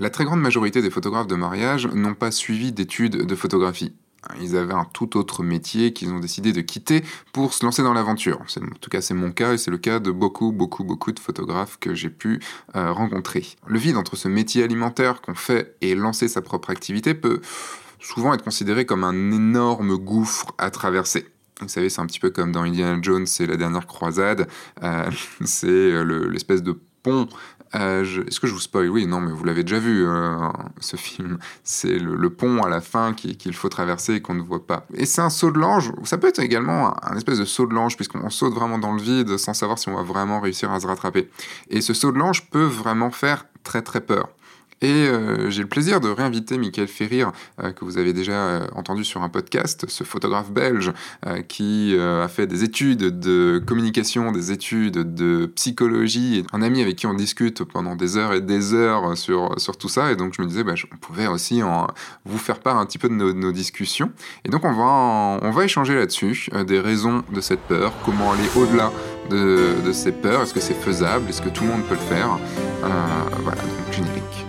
La très grande majorité des photographes de mariage n'ont pas suivi d'études de photographie. Ils avaient un tout autre métier qu'ils ont décidé de quitter pour se lancer dans l'aventure. En tout cas, c'est mon cas et c'est le cas de beaucoup, beaucoup, beaucoup de photographes que j'ai pu euh, rencontrer. Le vide entre ce métier alimentaire qu'on fait et lancer sa propre activité peut souvent être considéré comme un énorme gouffre à traverser. Vous savez, c'est un petit peu comme dans Indiana Jones, c'est la dernière croisade. Euh, c'est euh, l'espèce de pont. Euh, Est-ce que je vous spoil? Oui, non, mais vous l'avez déjà vu, euh, ce film. C'est le, pont à la fin qu'il faut traverser et qu'on ne voit pas. Et c'est un saut de l'ange. Ça peut être également un, espèce de saut de l'ange, puisqu'on saute vraiment dans le vide sans savoir si on va vraiment réussir à se rattraper. Et ce saut de l'ange peut vraiment faire très très peur. Et euh, j'ai le plaisir de réinviter Michael Ferrir, euh, que vous avez déjà euh, entendu sur un podcast, ce photographe belge qui a fait des études de communication, des études de psychologie, un ami avec qui on discute pendant des heures et des heures sur, sur tout ça. Et donc je me disais, bah, on pouvait aussi en, vous faire part un petit peu de nos, discussions. Et donc on va, on va échanger là-dessus, des raisons de cette peur, comment aller au-delà de, de, ces peurs, est-ce que c'est faisable, est-ce que tout le monde peut le faire. voilà, donc générique.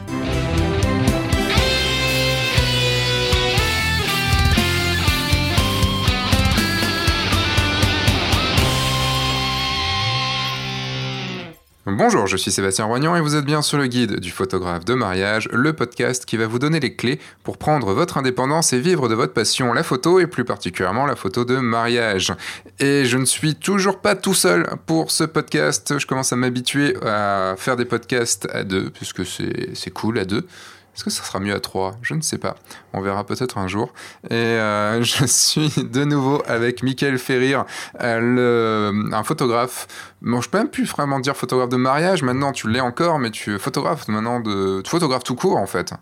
Bonjour, je suis Sébastien Roignan et vous êtes bien sur le guide du photographe de mariage, le podcast qui va vous donner les clés pour prendre votre indépendance et vivre de votre passion, la photo et plus particulièrement la photo de mariage. Et je ne suis toujours pas tout seul pour ce podcast, je commence à m'habituer à faire des podcasts à deux, puisque c'est cool à deux. Est-ce que ça sera mieux à 3 Je ne sais pas. On verra peut-être un jour. Et euh, je suis de nouveau avec Michael Ferrir, euh, un photographe. Bon, je peux même plus vraiment dire photographe de mariage. Maintenant, tu l'es encore, mais tu es photographe maintenant de. Tu photographes tout court en fait.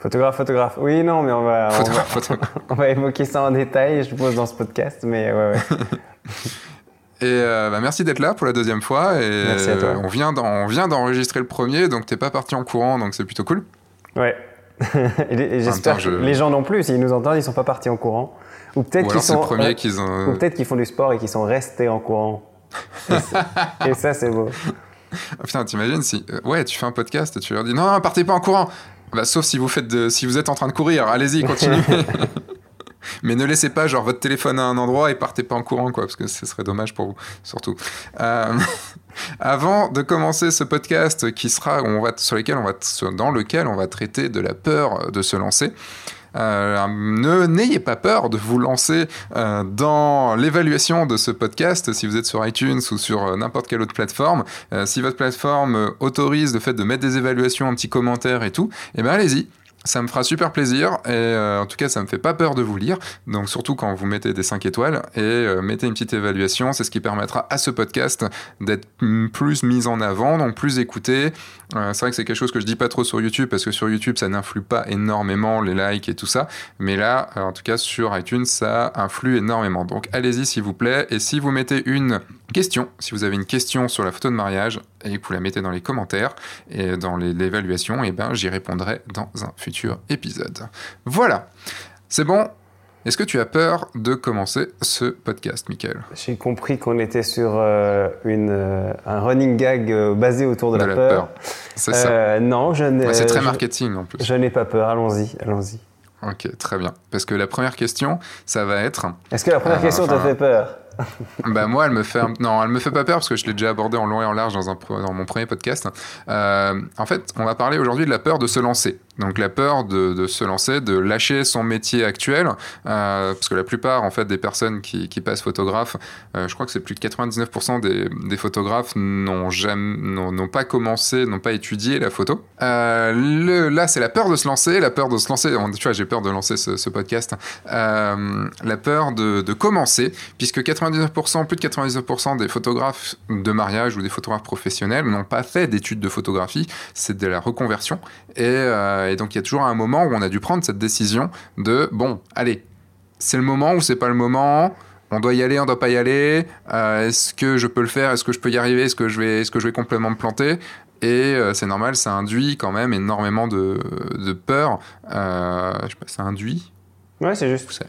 Photographe, photographe. Oui, non, mais on va, on, va, évoquer ça en détail, je suppose, dans ce podcast. Mais ouais, ouais. Et euh, bah, merci d'être là pour la deuxième fois. Et merci à toi. On vient d'enregistrer le premier, donc t'es pas parti en courant, donc c'est plutôt cool. Ouais. et, j'espère que les gens non plus, s'ils nous entendent, ils sont pas partis en courant. Ou peut-être qu'ils sont. Euh, ont... Ou peut-être qu'ils font du sport et qu'ils sont restés en courant. et, ça, c'est beau. Oh, putain, t'imagines si. Euh, ouais, tu fais un podcast et tu leur dis non, non, partez pas en courant. Bah, sauf si vous, faites de... si vous êtes en train de courir, allez-y, continuez. Mais ne laissez pas genre votre téléphone à un endroit et partez pas en courant quoi, parce que ce serait dommage pour vous, surtout. Euh, avant de commencer ce podcast qui sera, on va, sur lequel on va, dans lequel on va traiter de la peur de se lancer. Euh, n'ayez pas peur de vous lancer euh, dans l'évaluation de ce podcast si vous êtes sur iTunes ou sur n'importe quelle autre plateforme. si votre plateforme autorise le fait de mettre des évaluations, un petit commentaire et tout, eh ben allez-y. Ça me fera super plaisir et euh, en tout cas ça me fait pas peur de vous lire. Donc surtout quand vous mettez des 5 étoiles et euh, mettez une petite évaluation, c'est ce qui permettra à ce podcast d'être plus mis en avant, donc plus écouté. Euh, c'est vrai que c'est quelque chose que je dis pas trop sur YouTube parce que sur YouTube ça n'influe pas énormément les likes et tout ça, mais là en tout cas sur iTunes ça influe énormément. Donc allez-y s'il vous plaît et si vous mettez une question, si vous avez une question sur la photo de mariage et que vous la mettez dans les commentaires et dans l'évaluation, et eh ben j'y répondrai dans un futur épisode. Voilà, c'est bon? Est-ce que tu as peur de commencer ce podcast, Michael? J'ai compris qu'on était sur euh, une, euh, un running gag euh, basé autour de, la, peur. C'est ça. Non, je n'ai. c'est très marketing en plus. Je n'ai pas peur. Allons-y, allons-y. Ok, très bien. Parce que la première question, ça va être. Est-ce que la première question t'a fait peur? Bah moi, elle me fait non, elle me fait pas peur parce que je l'ai déjà abordé en long et en large dans, un... dans mon premier podcast. en fait, on va parler aujourd'hui de la peur de se lancer. Donc la peur de, se lancer, de lâcher son métier actuel, euh, parce que la plupart en fait des personnes qui, passent photographe, euh, je crois que c'est plus de 99% des, photographes n'ont jamais, n'ont pas commencé, n'ont pas étudié la photo. Euh, là c'est la peur de se lancer, la peur de se lancer. Tu vois, j'ai peur de lancer ce, podcast. la peur de, de, commencer, puisque 99%, plus de 99% des photographes de mariage ou des photographes professionnels n'ont pas fait d'études de photographie, c'est de la reconversion et euh, et donc il y a toujours un moment où on a dû prendre cette décision de bon, allez, c'est le moment ou c'est pas le moment? On doit y aller, on doit pas y aller? Euh, est-ce que je peux le faire? Est-ce que je peux y arriver? Est-ce que je vais, est-ce que je vais complètement me planter? Et euh, c'est normal, ça induit quand même énormément de, de peur. je sais pas, ça induit? Ouais, c'est juste.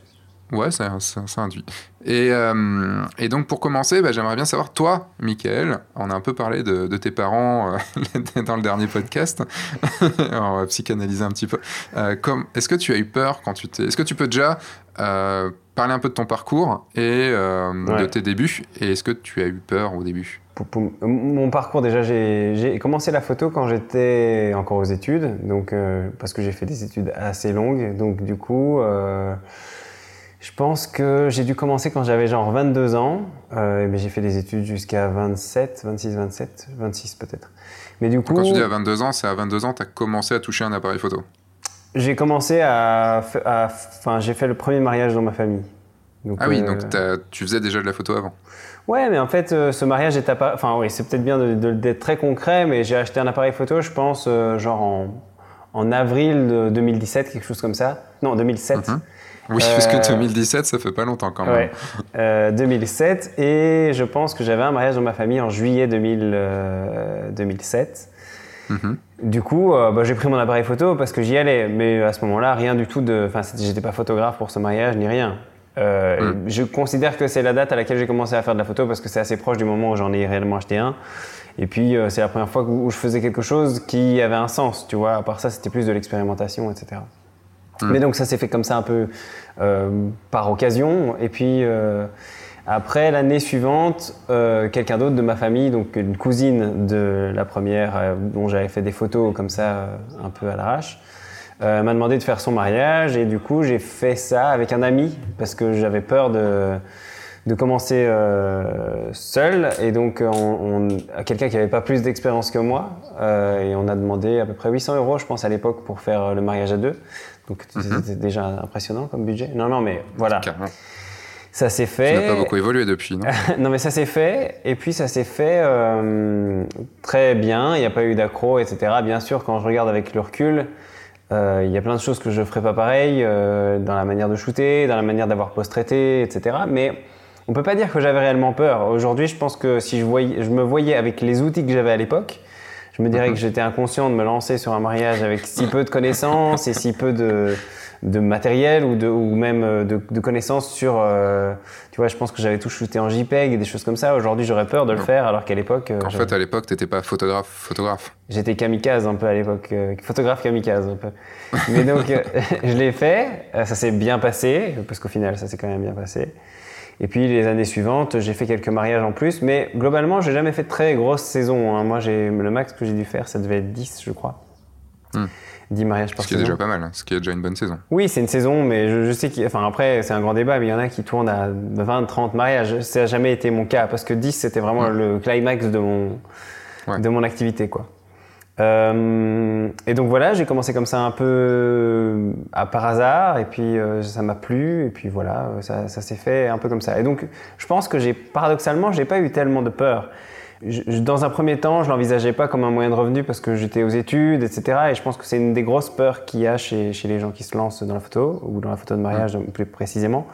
Ouais, ça, ça, induit. Et, euh, et, donc, pour commencer, bah, j'aimerais bien savoir, toi, Michael, on a un peu parlé de, de tes parents euh, dans le dernier podcast. on va psychanalyser un petit peu. Euh, Est-ce que tu as eu peur quand tu t'es. Est-ce que tu peux déjà parler un peu de ton parcours et de tes débuts? Et est-ce que tu as eu peur au début? Mon parcours, déjà, j'ai commencé la photo quand j'étais encore aux études, donc, parce que j'ai fait des études assez longues. Donc, du coup, je pense que j'ai dû commencer quand j'avais genre 22 ans, euh, mais j'ai fait des études jusqu'à 27, 26, 27, 26 peut-être. Mais du coup. Quand tu dis à 22 ans, c'est à 22 ans tu as commencé à toucher un appareil photo J'ai commencé à. Enfin, j'ai fait le premier mariage dans ma famille. ah oui, donc euh, tu faisais déjà de la photo avant Ouais, mais en fait, euh, ce mariage est appareil. Enfin, oui, c'est peut-être bien d'être très concret, mais j'ai acheté un appareil photo, je pense, genre en, en, avril de 2017, quelque chose comme ça. Non, 2007. Oui, parce que 2017, euh, ça fait pas longtemps quand même. Ouais. 2007, et je pense que j'avais un mariage dans ma famille en juillet 2000, 2007. Euh, mhm. Du coup, euh, bah, j'ai pris mon appareil photo parce que j'y allais, mais à ce moment-là, rien du tout de. Enfin, j'étais pas photographe pour ce mariage ni rien. Mhm. Je considère que c'est la date à laquelle j'ai commencé à faire de la photo parce que c'est assez proche du moment où j'en ai réellement acheté un. Et puis, c'est la première fois où je faisais quelque chose qui avait un sens, tu vois. À part ça, c'était plus de l'expérimentation, etc. Mm. Mais donc ça s'est fait comme ça un peu euh, par occasion. Et puis euh, après, l'année suivante, euh, quelqu'un d'autre de ma famille, donc une cousine de la première, dont j'avais fait des photos comme ça un peu à l'arrache, m'a demandé de faire son mariage. Et du coup, j'ai fait ça avec un ami parce que j'avais peur de de commencer seul et donc on, quelqu'un qui n'avait pas plus d'expérience que moi et on a demandé à peu près 800 euros je pense à l'époque pour faire le mariage à deux donc mhm. c'était déjà impressionnant comme budget. Non, non, mais voilà. Ça s'est fait. Ça n'a pas beaucoup évolué depuis, non Non, mais ça s'est fait. Et puis ça s'est fait euh, très bien. Il n'y a pas eu d'accro, etc. Bien sûr, quand je regarde avec le recul, euh, il y a plein de choses que je ne ferais pas pareil euh, dans la manière de shooter, dans la manière d'avoir post-traité, etc. Mais on ne peut pas dire que j'avais réellement peur. Aujourd'hui, je pense que si je, voyais, je me voyais avec les outils que j'avais à l'époque, je me dirais que j'étais inconscient de me lancer sur un mariage avec si peu de connaissances et si peu de, de matériel ou, de, ou même euh, de, de connaissances sur. Euh, tu vois, je pense que j'avais tout shooté en JPEG et des choses comme ça. Aujourd'hui, j'aurais peur de le faire, alors qu'à l'époque. Euh, en fait, à l'époque, tu n'étais pas photographe. photographe. J'étais kamikaze un peu à l'époque. photographe kamikaze un peu. Mais donc, je l'ai fait. Ça s'est bien passé, parce qu'au final, ça s'est quand même bien passé. Et puis les années suivantes, j'ai fait quelques mariages en plus, mais globalement, j'ai jamais fait de très grosses saisons. Hein. Moi, j'ai le max que j'ai dû faire, ça devait être 10, je crois. 10 hmm. mariages par saison. Ce qui est déjà pas mal, hein. ce qui est déjà une bonne saison. Oui, c'est une saison, mais je, sais. Enfin, après, c'est un grand débat, mais il y en a qui tournent à 20, 30 mariages. Ça n'a jamais été mon cas, parce que 10, c'était vraiment hmm. le climax de mon, de mon activité, quoi. Euh, et donc voilà, j'ai commencé comme ça un peu euh, à par hasard, et puis euh, ça m'a plu, et puis voilà, ça, ça s'est fait un peu comme ça. Et donc je pense que j'ai paradoxalement, j'ai pas eu tellement de peur. Je, dans un premier temps, je l'envisageais pas comme un moyen de revenu parce que j'étais aux études, etc. Et je pense que c'est une des grosses peurs qu'il y a chez, chez, les gens qui se lancent dans la photo ou dans la photo de mariage plus précisément.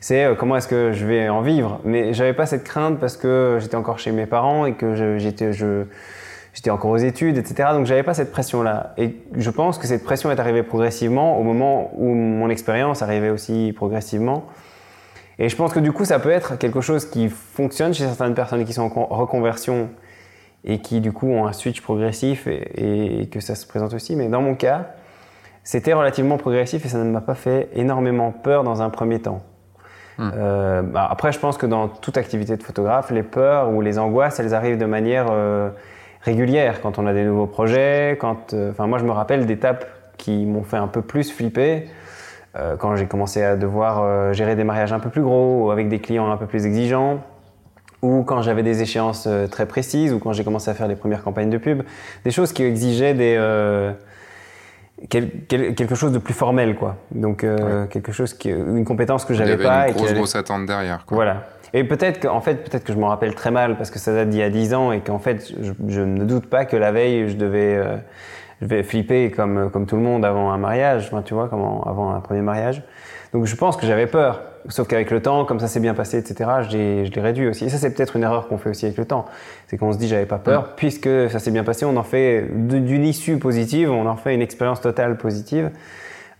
C'est comment est-ce que je vais en vivre? Mais j'avais pas cette crainte parce que j'étais encore chez mes parents et que j'étais je, j'étais encore aux études, etc. Donc j'avais pas cette pression-là. Et je pense que cette pression est arrivée progressivement au moment où mon expérience arrivait aussi progressivement. Et je pense que du coup, ça peut être quelque chose qui fonctionne chez certaines personnes qui sont en reconversion et qui du coup ont un switch progressif et, que ça se présente aussi. Mais dans mon cas, c'était relativement progressif et ça ne m'a pas fait énormément peur dans un premier temps. Hmm. Euh, bah, après, je pense que dans toute activité de photographe, les peurs ou les angoisses, elles arrivent de manière euh, régulière quand on a des nouveaux projets. Quand, euh, enfin, moi, je me rappelle d'étapes qui m'ont fait un peu plus flipper euh, quand j'ai commencé à devoir euh, gérer des mariages un peu plus gros ou avec des clients un peu plus exigeants ou quand j'avais des échéances très précises ou quand j'ai commencé à faire les premières campagnes de pub, des choses qui exigeaient des quelque chose de plus formel quoi. Donc quelque chose qui une compétence que j'avais pas une grosse grosse attente derrière quoi. Voilà. Et peut-être qu'en fait, peut-être que je m'en rappelle très mal parce que ça date d'il y a 10 ans et qu'en fait, je, ne doute pas que la veille, je devais, euh, je vais flipper comme, comme tout le monde avant un mariage, enfin, tu vois, comme avant un premier mariage. Donc je pense que j'avais peur. Sauf qu'avec le temps, comme ça s'est bien passé, etc., je l'ai réduit aussi. Et ça, c'est peut-être une erreur qu'on fait aussi avec le temps. C'est qu'on se dit, j'avais pas peur, mm. puisque ça s'est bien passé, on en fait d'une issue positive, on en fait une expérience totale positive.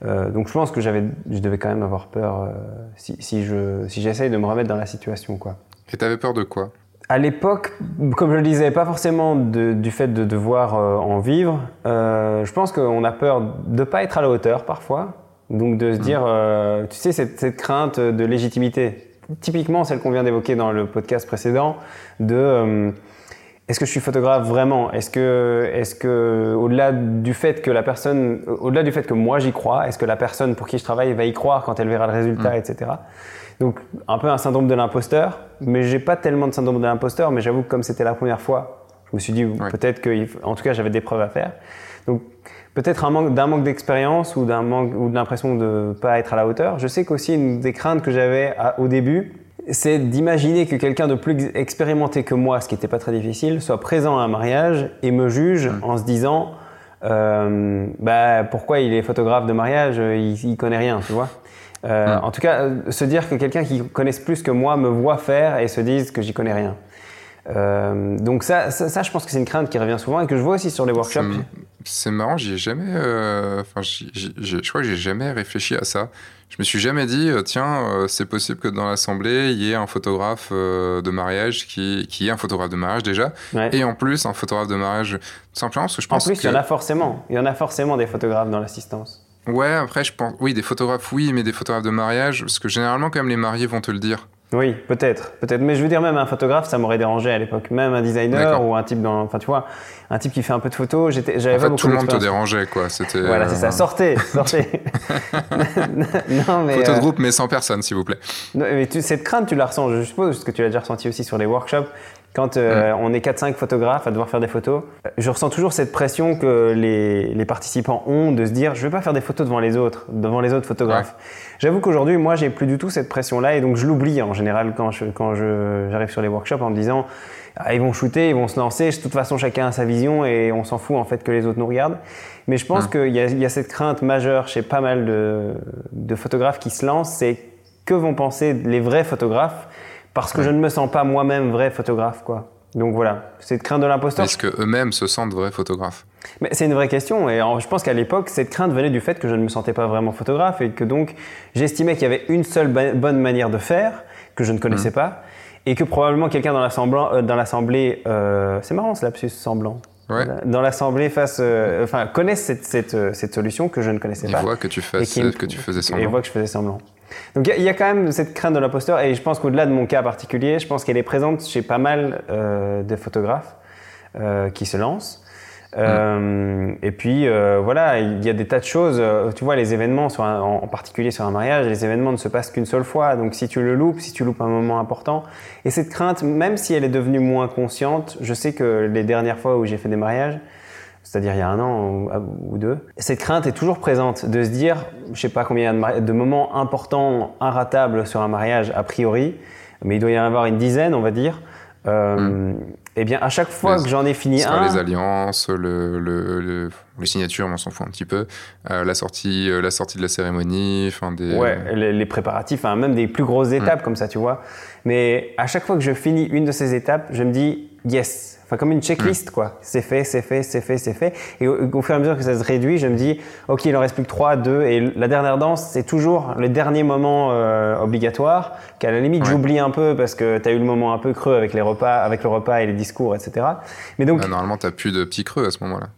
Donc je pense que j'avais, je devais quand même avoir peur si, si, je, si j'essaye de me remettre dans la situation. Quoi. Et tu avais peur de quoi? À l'époque, comme je le disais, pas forcément du fait de devoir en vivre. je pense qu'on a peur de ne pas être à la hauteur parfois. Donc de se mmh. dire, tu sais, cette, cette, crainte de légitimité typiquement celle qu'on vient d'évoquer dans le podcast précédent, de euh, est-ce que je suis photographe vraiment? Est-ce que, est que au-delà du fait que la personne, au-delà du fait que moi j'y crois, est-ce que la personne pour qui je travaille va y croire quand elle verra le résultat, mm. etc. Donc un peu un syndrome de l'imposteur, mais j'ai pas tellement de syndrome de l'imposteur, mais j'avoue que comme c'était la première fois, je me suis dit peut-être que, en tout cas, j'avais des preuves à faire. Donc peut-être un manque, d'un manque d'expérience ou d'un manque ou de l'impression de ne pas être à la hauteur. Je sais qu'aussi une des craintes que j'avais au début, c'est d'imaginer que quelqu'un de plus expérimenté que moi, ce qui n'était pas très difficile, soit présent à un mariage et me juge mmh. en se disant euh, bah, pourquoi il est photographe de mariage, il, il connaît rien, tu vois. Euh, mmh. En tout cas, euh, se dire que quelqu'un qui connaisse plus que moi me voit faire et se dise que j'y connais rien. Euh, donc ça, ça, je pense que c'est une crainte qui revient souvent et que je vois aussi sur les workshops. C'est marrant, j'y ai jamais, euh, enfin, je crois que j'ai jamais réfléchi à ça. Je me suis jamais dit, euh, tiens, c'est possible que dans l'assemblée il y ait un photographe de mariage qui, qui est un photographe de mariage déjà, et en plus un photographe de mariage simplement parce que je pense. En plus, il y en a forcément, il y en a forcément des photographes dans l'assistance. Ouais, après je pense, oui, des photographes, oui, mais des photographes de mariage, parce que généralement quand même les mariés vont te le dire. Oui, peut-être, peut-être. Mais je veux dire, même un photographe, ça m'aurait dérangé à l'époque. Même un designer ou un type dans, enfin, tu vois, un type qui fait un peu de photos. J'étais, j'avais en fait, tout le monde te dérangeait, quoi. C'était. Voilà, c'est ça. Euh, sortez, sortez. non, mais. Photo de euh, groupe, mais sans personne, s'il vous plaît. mais cette crainte, tu la ressens, je suppose, parce que tu l'as déjà ressenti aussi sur les workshops. Quand euh, on est 4-5 photographes à devoir faire des photos, je ressens toujours cette pression que les, les, participants ont de se dire je ne vais pas faire des photos devant les autres, devant les autres photographes. J'avoue qu'aujourd'hui, moi, j'ai plus du tout cette pression-là et donc je l'oublie en général quand je, quand j'arrive sur les workshops en me disant ah, ils vont shooter, ils vont se lancer, de toute façon, chacun a sa vision et on s'en fout en fait que les autres nous regardent. Mais je pense qu'il y, y, a cette crainte majeure chez pas mal de, de photographes qui se lancent, c'est que vont penser les vrais photographes parce que je ne me sens pas moi-même vrai photographe, quoi. Donc voilà, cette crainte de l'imposteur. Est-ce qu'eux-mêmes se sentent vrais photographes Mais c'est une vraie question et je pense qu'à l'époque, cette crainte venait du fait que je ne me sentais pas vraiment photographe et que donc j'estimais qu'il y avait une seule bonne manière de faire que je ne connaissais mmh. pas et que probablement quelqu'un dans l'assemblée, euh, euh, c'est marrant ce lapsus semblant. Ouais. Dans l'assemblée face, euh, enfin, connaissent cette, cette, cette, solution que je ne connaissais pas. Voient que tu, fais, que tu faisais semblant. Et voient que je faisais semblant. Donc il y, a quand même cette crainte de l'imposteur et je pense qu'au-delà de mon cas particulier, je pense qu'elle est présente chez pas mal euh, de photographes euh, qui se lancent. Euh, et puis voilà, il y a des tas de choses. Tu vois, les événements, en, particulier sur un mariage, les événements ne se passent qu'une seule fois. Donc si tu le loupes, si tu loupes un moment important, et cette crainte, même si elle est devenue moins consciente, je sais que les dernières fois où j'ai fait des mariages, c'est-à-dire il y a un an ou deux. Cette crainte est toujours présente de se dire, je sais pas combien de, de moments importants, inratables sur un mariage a priori, mais il doit y en avoir une dizaine, on va dire. Euh, hmm. Eh bien, à chaque fois que j'en ai fini un, les alliances, le, le, les signatures, on s'en fout un petit peu, euh, la sortie, euh, la sortie de la cérémonie, enfin des. Ouais, les, préparatifs, même des plus grosses étapes hmm. comme ça, tu vois. Mais à chaque fois que je finis une de ces étapes, je me dis yes, Enfin, comme une checklist, quoi. C'est fait, c'est fait, c'est fait, c'est fait. Et au, fur et à mesure que ça se réduit, je me dis, OK, il en reste plus que 3, 2. Et la dernière danse, c'est toujours le dernier moment euh, obligatoire, qu'à la limite, j'oublie un peu parce que tu as eu le moment un peu creux avec les repas, avec le repas et les discours, etc. Mais donc. normalement, tu plus de petits creux à ce moment-là.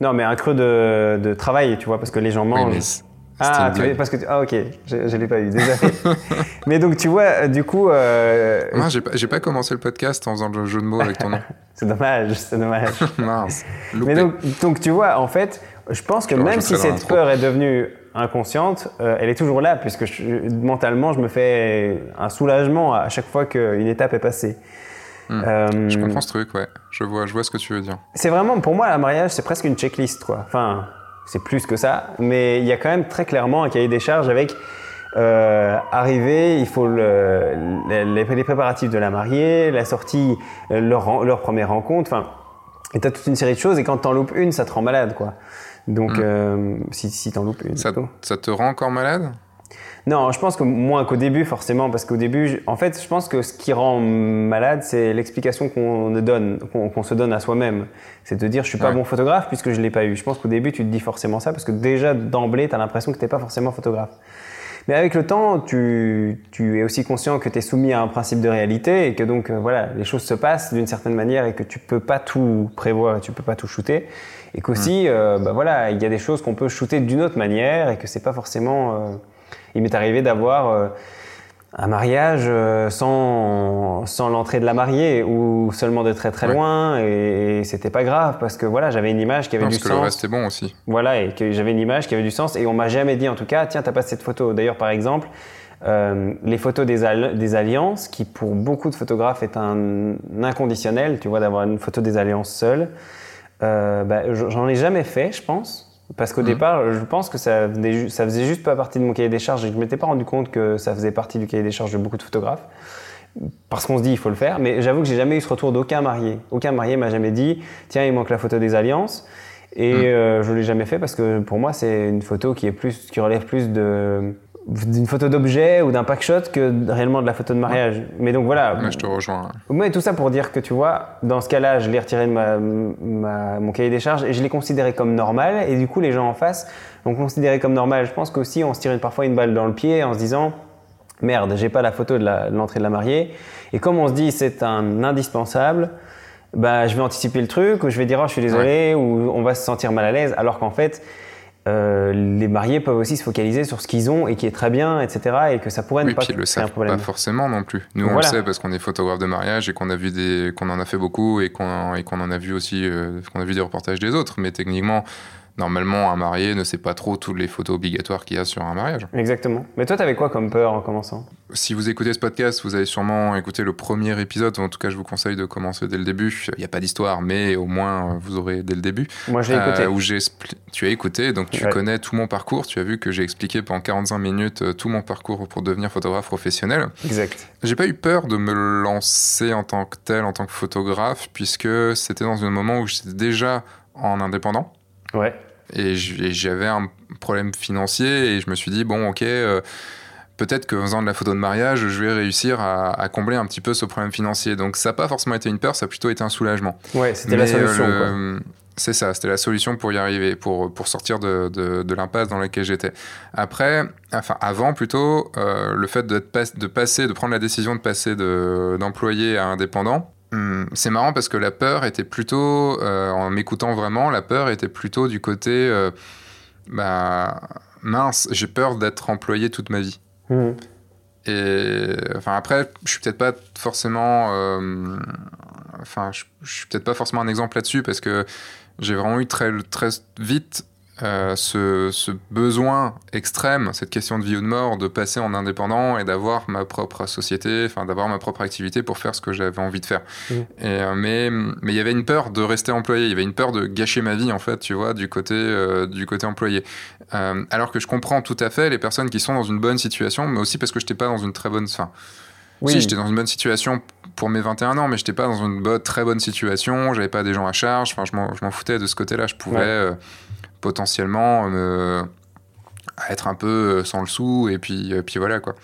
Non, mais un creux de, de, travail, tu vois, parce que les gens mangent. Ah, tu parce que ah ok, je, ne l'ai pas eu, désolé. mais donc tu vois, euh, du coup. Euh... Non, j'ai pas, pas, commencé le podcast en faisant le jeu de mots avec ton nom. c'est dommage, c'est dommage. Mince. Mais donc, donc tu vois, en fait, je pense que même si cette peur est devenue inconsciente, euh, elle est toujours là puisque mentalement, je me fais un soulagement à chaque fois qu'une étape est passée. Hmm. Euh, je comprends ce truc, ouais. Je vois, je vois ce que tu veux dire. C'est vraiment, pour moi, la mariage, c'est presque une checklist, quoi. Enfin, c'est plus que ça, mais il y a quand même très clairement un cahier des charges avec euh, arriver, il faut le, les, préparatifs de la mariée, la sortie, leur, leur première rencontre, enfin, et t'as toute une série de choses, et quand t'en loupes une, ça te rend malade, quoi. Donc, mmh. euh, si, si t'en loupes une. Ça, ça, te rend encore malade? Non, je pense que moins qu'au début, forcément, parce qu'au début, en fait, je pense que ce qui rend malade, c'est l'explication qu'on donne, qu'on se donne à soi-même. C'est de dire, je suis pas bon photographe puisque je l'ai pas eu. Je pense qu'au début, tu te dis forcément ça, parce que déjà, d'emblée, tu as l'impression que tu n'es pas forcément photographe. Mais avec le temps, tu, tu es aussi conscient que tu es soumis à un principe de réalité et que donc, euh, voilà, les choses se passent d'une certaine manière et que tu peux pas tout prévoir, tu peux pas tout shooter. Et qu'aussi, euh, bah voilà, il y a des choses qu'on peut shooter d'une autre manière et que c'est pas forcément. Euh, il m'est arrivé d'avoir euh, un mariage euh, sans, sans l'entrée de la mariée ou seulement de très très loin et, c'était pas grave parce que voilà j'avais une image qui avait du sens. Parce que le reste est bon aussi. Voilà et que j'avais une image qui avait du sens et on m'a jamais dit en tout cas tiens t'as pas cette photo. D'ailleurs par exemple euh, les photos des, des, alliances qui pour beaucoup de photographes est un inconditionnel tu vois d'avoir une photo des alliances seule. Bah, j'en ai jamais fait je pense parce qu'au mhm. départ, je pense que ça, ça faisait juste pas partie de mon cahier des charges et je ne m'étais pas rendu compte que ça faisait partie du cahier des charges de beaucoup de photographes. Parce qu'on se dit, il faut le faire. Mais j'avoue que j'ai jamais eu ce retour d'aucun marié. Aucun marié m'a jamais dit, tiens, il manque la photo des alliances. Et mhm. euh, je l'ai jamais fait parce que pour moi, c'est une photo qui, est plus, qui relève plus de, d'une photo d'objet ou d'un packshot que réellement de la photo de mariage. Mais donc voilà. Mais je te rejoins. Mais tout ça pour dire que tu vois, dans ce cas-là, je l'ai retiré de ma, mon cahier des charges et je l'ai considéré comme normal. Et du coup, les gens en face l'ont considéré comme normal. Je pense qu'aussi, on se tire parfois une balle dans le pied en se disant merde, j'ai pas la photo de l'entrée de, la mariée. Et comme on se dit c'est un indispensable, bah, je vais anticiper le truc ou je vais dire oh, je suis désolé ou on va se sentir mal à l'aise. Alors qu'en fait, euh, les mariés peuvent aussi se focaliser sur ce qu'ils ont et qui est très bien, etc. Et que ça pourrait ne pas puis le savent pas forcément non plus. Nous, on le sait parce qu'on est photographe de mariage et qu'on a vu des, qu'on en a fait beaucoup et qu'on qu'on en a vu aussi, euh, qu'on a vu des reportages des autres. Mais techniquement, normalement, un marié ne sait pas trop toutes les photos obligatoires qu'il y a sur un mariage. Exactement. Mais toi, t'avais quoi comme peur en commençant? Si vous écoutez ce podcast, vous avez sûrement écouté le premier épisode. En tout cas, je vous conseille de commencer dès le début. Il n'y a pas d'histoire, mais au moins, vous aurez dès le début. Moi, j'ai écouté. Euh, où tu as écouté, donc tu connais tout mon parcours. Tu as vu que j'ai expliqué pendant 45 minutes euh, tout mon parcours pour devenir photographe professionnel. Exact. J'ai pas eu peur de me lancer en tant que tel, en tant que photographe, puisque c'était dans un moment où j'étais déjà en indépendant. Ouais. Et j'avais un problème financier et je me suis dit, bon, ok, euh, peut-être qu'en faisant de la photo de mariage, je vais réussir à, combler un petit peu ce problème financier. Donc ça n'a pas forcément été une peur, ça a plutôt été un soulagement. Ouais, c'était la solution. Euh, c'est ça, c'était la solution pour y arriver, pour, pour sortir de, de, l'impasse dans laquelle j'étais. Après, enfin avant plutôt, euh, le fait de, de passer, de prendre la décision de passer d'employé à indépendant, Hmm, c'est marrant parce que la peur était plutôt, euh, en m'écoutant vraiment, la peur était plutôt du côté, euh, bah, mince, j'ai peur d'être employé toute ma vie. Hmm. Et enfin après, je suis peut-être pas forcément, euh, enfin, je, je suis peut-être pas forcément un exemple là-dessus parce que j'ai vraiment eu très très vite euh, ce, besoin extrême, cette question de vie ou de mort, de passer en indépendant et d'avoir ma propre société, enfin d'avoir ma propre activité pour faire ce que j'avais envie de faire. Mmh. Et, euh, mais mais il y avait une peur de rester employé, il y avait une peur de gâcher ma vie en fait, tu vois, du côté euh, du côté employé. alors que je comprends tout à fait les personnes qui sont dans une bonne situation, mais aussi parce que je n'étais pas dans une très bonne fin. Oui, j'étais dans une bonne situation pour mes 21 ans, mais j'étais pas dans une très bonne situation. J'avais pas des gens à charge. Enfin, je m'en foutais de ce côté-là. Je pouvais, potentiellement euh, être un peu euh, sans le sou et puis, euh, puis voilà quoi.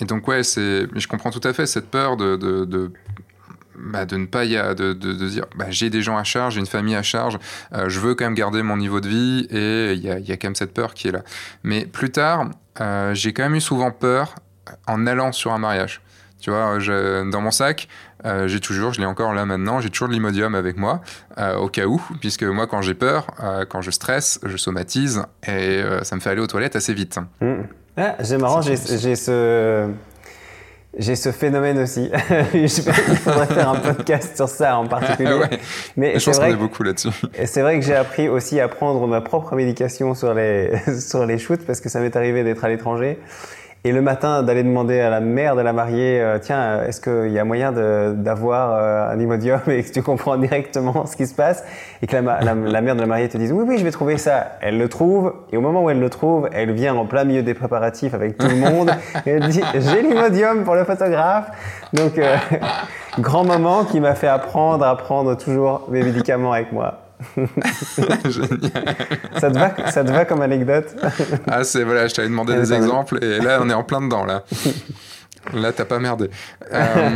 Et donc ouais, c'est, je comprends tout à fait cette peur de, de, de bah, de ne pas y a, de, de, dire bah, j'ai des gens à charge, j'ai une famille à charge, je veux quand même garder mon niveau de vie et il y a, y a, quand même cette peur qui est là. Mais plus tard, j'ai quand même eu souvent peur en allant sur un mariage. Tu vois, dans mon sac, euh, j'ai toujours, je l'ai encore là maintenant, j'ai toujours de l'imodium avec moi, euh, au cas où, puisque moi, quand j'ai peur, euh, quand je stresse, je somatise et ça me fait aller aux toilettes assez vite. Mmh. Ah, c'est marrant, j'ai ce. J'ai ce phénomène aussi. Il faudrait faire un podcast sur ça en particulier. ouais. Mais je pense qu'on est beaucoup là-dessus. C'est vrai que j'ai appris aussi à prendre ma propre médication sur les, sur les shoots parce que ça m'est arrivé d'être à l'étranger et le matin, d'aller demander à la mère de la mariée, euh, tiens, est-ce qu'il y a moyen d'avoir euh, un Imodium et que tu comprends directement ce qui se passe? Et que la, la, mère de la mariée te dise, oui, oui, je vais trouver ça. Elle le trouve et au moment où elle le trouve, elle vient en plein milieu des préparatifs avec tout le monde et elle dit, j'ai l'Imodium pour le photographe. Donc, euh, grand moment qui m'a fait apprendre à prendre toujours mes médicaments avec moi. Génial. ça, te va, ça te va comme anecdote Ah, c'est voilà, je t'avais demandé des exemples et là, on est en plein dedans, là. Là, t'as pas merdé. Euh,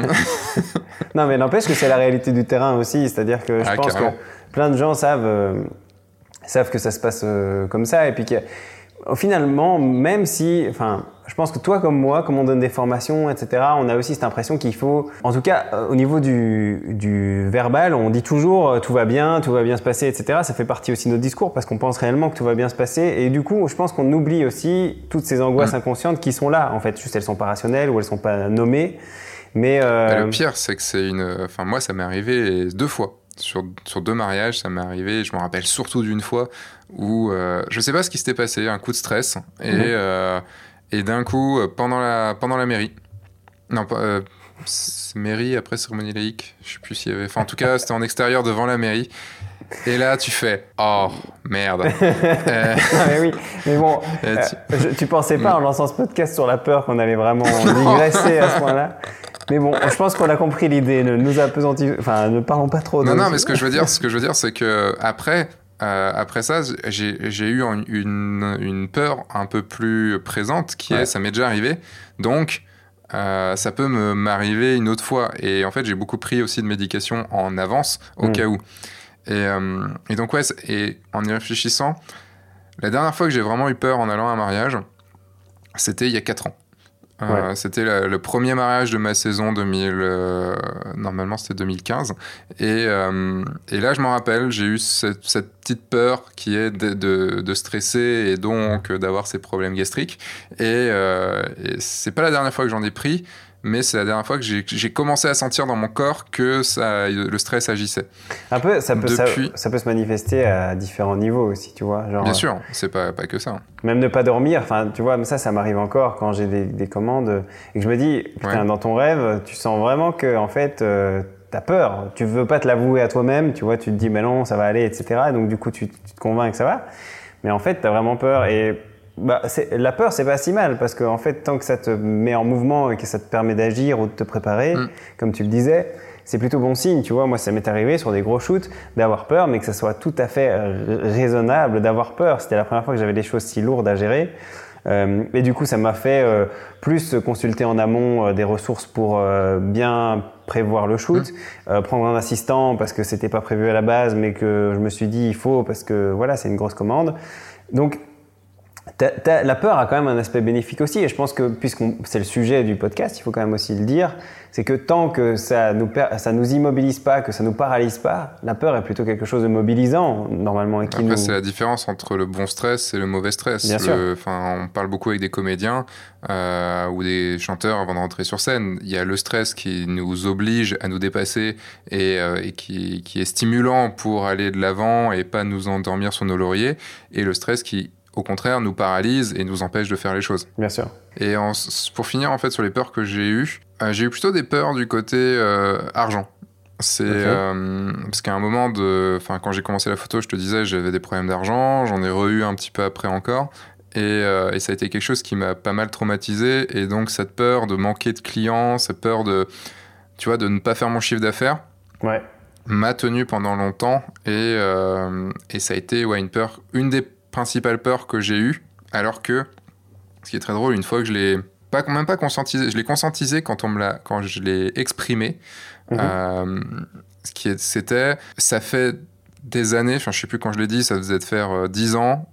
non, mais n'empêche que c'est la réalité du terrain aussi. C'est-à-dire que je ah, pense que plein de gens savent, euh, savent que ça se passe euh, comme ça. Et puis que, finalement, même si, enfin, je pense que toi comme moi, comme on donne des formations, etc., on a aussi cette impression qu'il faut, en tout cas euh, au niveau du, du, verbal, on dit toujours euh, tout va bien, tout va bien se passer, etc. Ça fait partie aussi de notre discours parce qu'on pense réellement que tout va bien se passer. Et du coup, je pense qu'on oublie aussi toutes ces angoisses mm. inconscientes qui sont là, en fait. Juste elles sont pas rationnelles ou elles sont pas nommées. Mais euh, bah, le pire, c'est que c'est une. Enfin, moi, ça m'est arrivé deux fois. Sur, sur, deux mariages, ça m'est arrivé. Je me rappelle surtout d'une fois où euh, je sais pas ce qui s'était passé, un coup de stress. Et, mhm. euh, et d'un coup, euh, pendant la, pendant la mairie, non, pas, mairie après cérémonie laïque, je sais plus s'il y avait. Enfin, en tout cas, c'était en extérieur devant la mairie. Et là, tu fais Oh merde. mais oui, mais bon, tu... tu... pensais pas en lançant ce podcast sur la peur qu'on allait vraiment digresser à ce point-là mais bon, je pense qu'on a compris l'idée. Ne nous enfin, ne parlons pas trop. Non, non, mais ce que je veux dire, ce que je veux dire, c'est que après, euh, après ça, j'ai eu une, une, peur un peu plus présente qui est, ça m'est déjà arrivé, donc euh, ça peut m'arriver une autre fois. Et en fait, j'ai beaucoup pris aussi de médication en avance au mm. cas où. Et, euh, et, donc ouais, et en y réfléchissant, la dernière fois que j'ai vraiment eu peur en allant à un mariage, c'était il y a 4 ans. Euh, c'était le premier mariage de ma saison 2000. Euh, normalement, c'était 2015. Et, euh, et, là, je m'en rappelle, j'ai eu cette, petite peur qui est de, de, stresser et donc d'avoir ces problèmes gastriques. Et, et c'est pas la dernière fois que j'en ai pris mais c'est la dernière fois que j'ai commencé à sentir dans mon corps que ça, le stress agissait. Un peu, ça peut, Depuis... ça, peut se manifester à différents niveaux aussi, tu vois. Genre, Bien sûr, c'est pas, pas que ça. Même ne pas dormir, enfin, tu vois, ça, ça m'arrive encore quand j'ai des, des, commandes et que je me dis, putain, dans ton rêve, tu sens vraiment que, en fait, euh, tu as peur. Tu veux pas te l'avouer à toi-même, tu vois, tu te dis, mais non, ça va aller, etc. donc, du coup, tu, tu te convaincs que ça va. Mais en fait, tu as vraiment peur. Et bah, la peur, c'est pas si mal parce qu'en en fait, tant que ça te met en mouvement et que ça te permet d'agir ou de te préparer, mm. comme tu le disais, c'est plutôt bon signe. Tu vois, moi, ça m'est arrivé sur des gros shoots d'avoir peur, mais que ça soit tout à fait raisonnable d'avoir peur. C'était la première fois que j'avais des choses si lourdes à gérer. Euh, et du coup, ça m'a fait euh, plus consulter en amont euh, des ressources pour euh, bien prévoir le shoot, mm. prendre un assistant parce que c'était pas prévu à la base, mais que je me suis dit il faut parce que voilà, c'est une grosse commande. Donc la peur a quand même un aspect bénéfique aussi, et je pense que, puisque c'est le sujet du podcast, il faut quand même aussi le dire, c'est que tant que ça nous, ça nous immobilise pas, que ça nous paralyse pas, la peur est plutôt quelque chose de mobilisant, normalement. Et qui Après, c'est la différence entre le bon stress et le mauvais stress. Bien sûr. on parle beaucoup avec des comédiens euh, ou des chanteurs avant de rentrer sur scène. Il y a le stress qui nous oblige à nous dépasser et, euh, qui, qui est stimulant pour aller de l'avant et pas nous endormir sur nos lauriers, et le stress qui au contraire, nous paralyse et nous empêche de faire les choses. Bien sûr. Et pour finir, en fait, sur les peurs que j'ai eues, euh, j'ai eu plutôt des peurs du côté euh, argent. C'est euh, parce qu'à un moment de, enfin, quand j'ai commencé la photo, je te disais, j'avais des problèmes d'argent, j'en ai re-eu un petit peu après encore. Et, et, ça a été quelque chose qui m'a pas mal traumatisé. Et donc, cette peur de manquer de clients, cette peur de, tu vois, de ne pas faire mon chiffre d'affaires. Ouais m'a tenu pendant longtemps et, et ça a été ouais, une peur, une des principale peur que j'ai eue, alors que, ce qui est très drôle, une fois que je l'ai pas même pas conscientisé, je l'ai conscientisé quand on me l'a, quand je l'ai exprimé. Mhm. Euh, ce qui c'était, ça fait des années, enfin je sais plus quand je l'ai dit, ça faisait de faire 10 euh, ans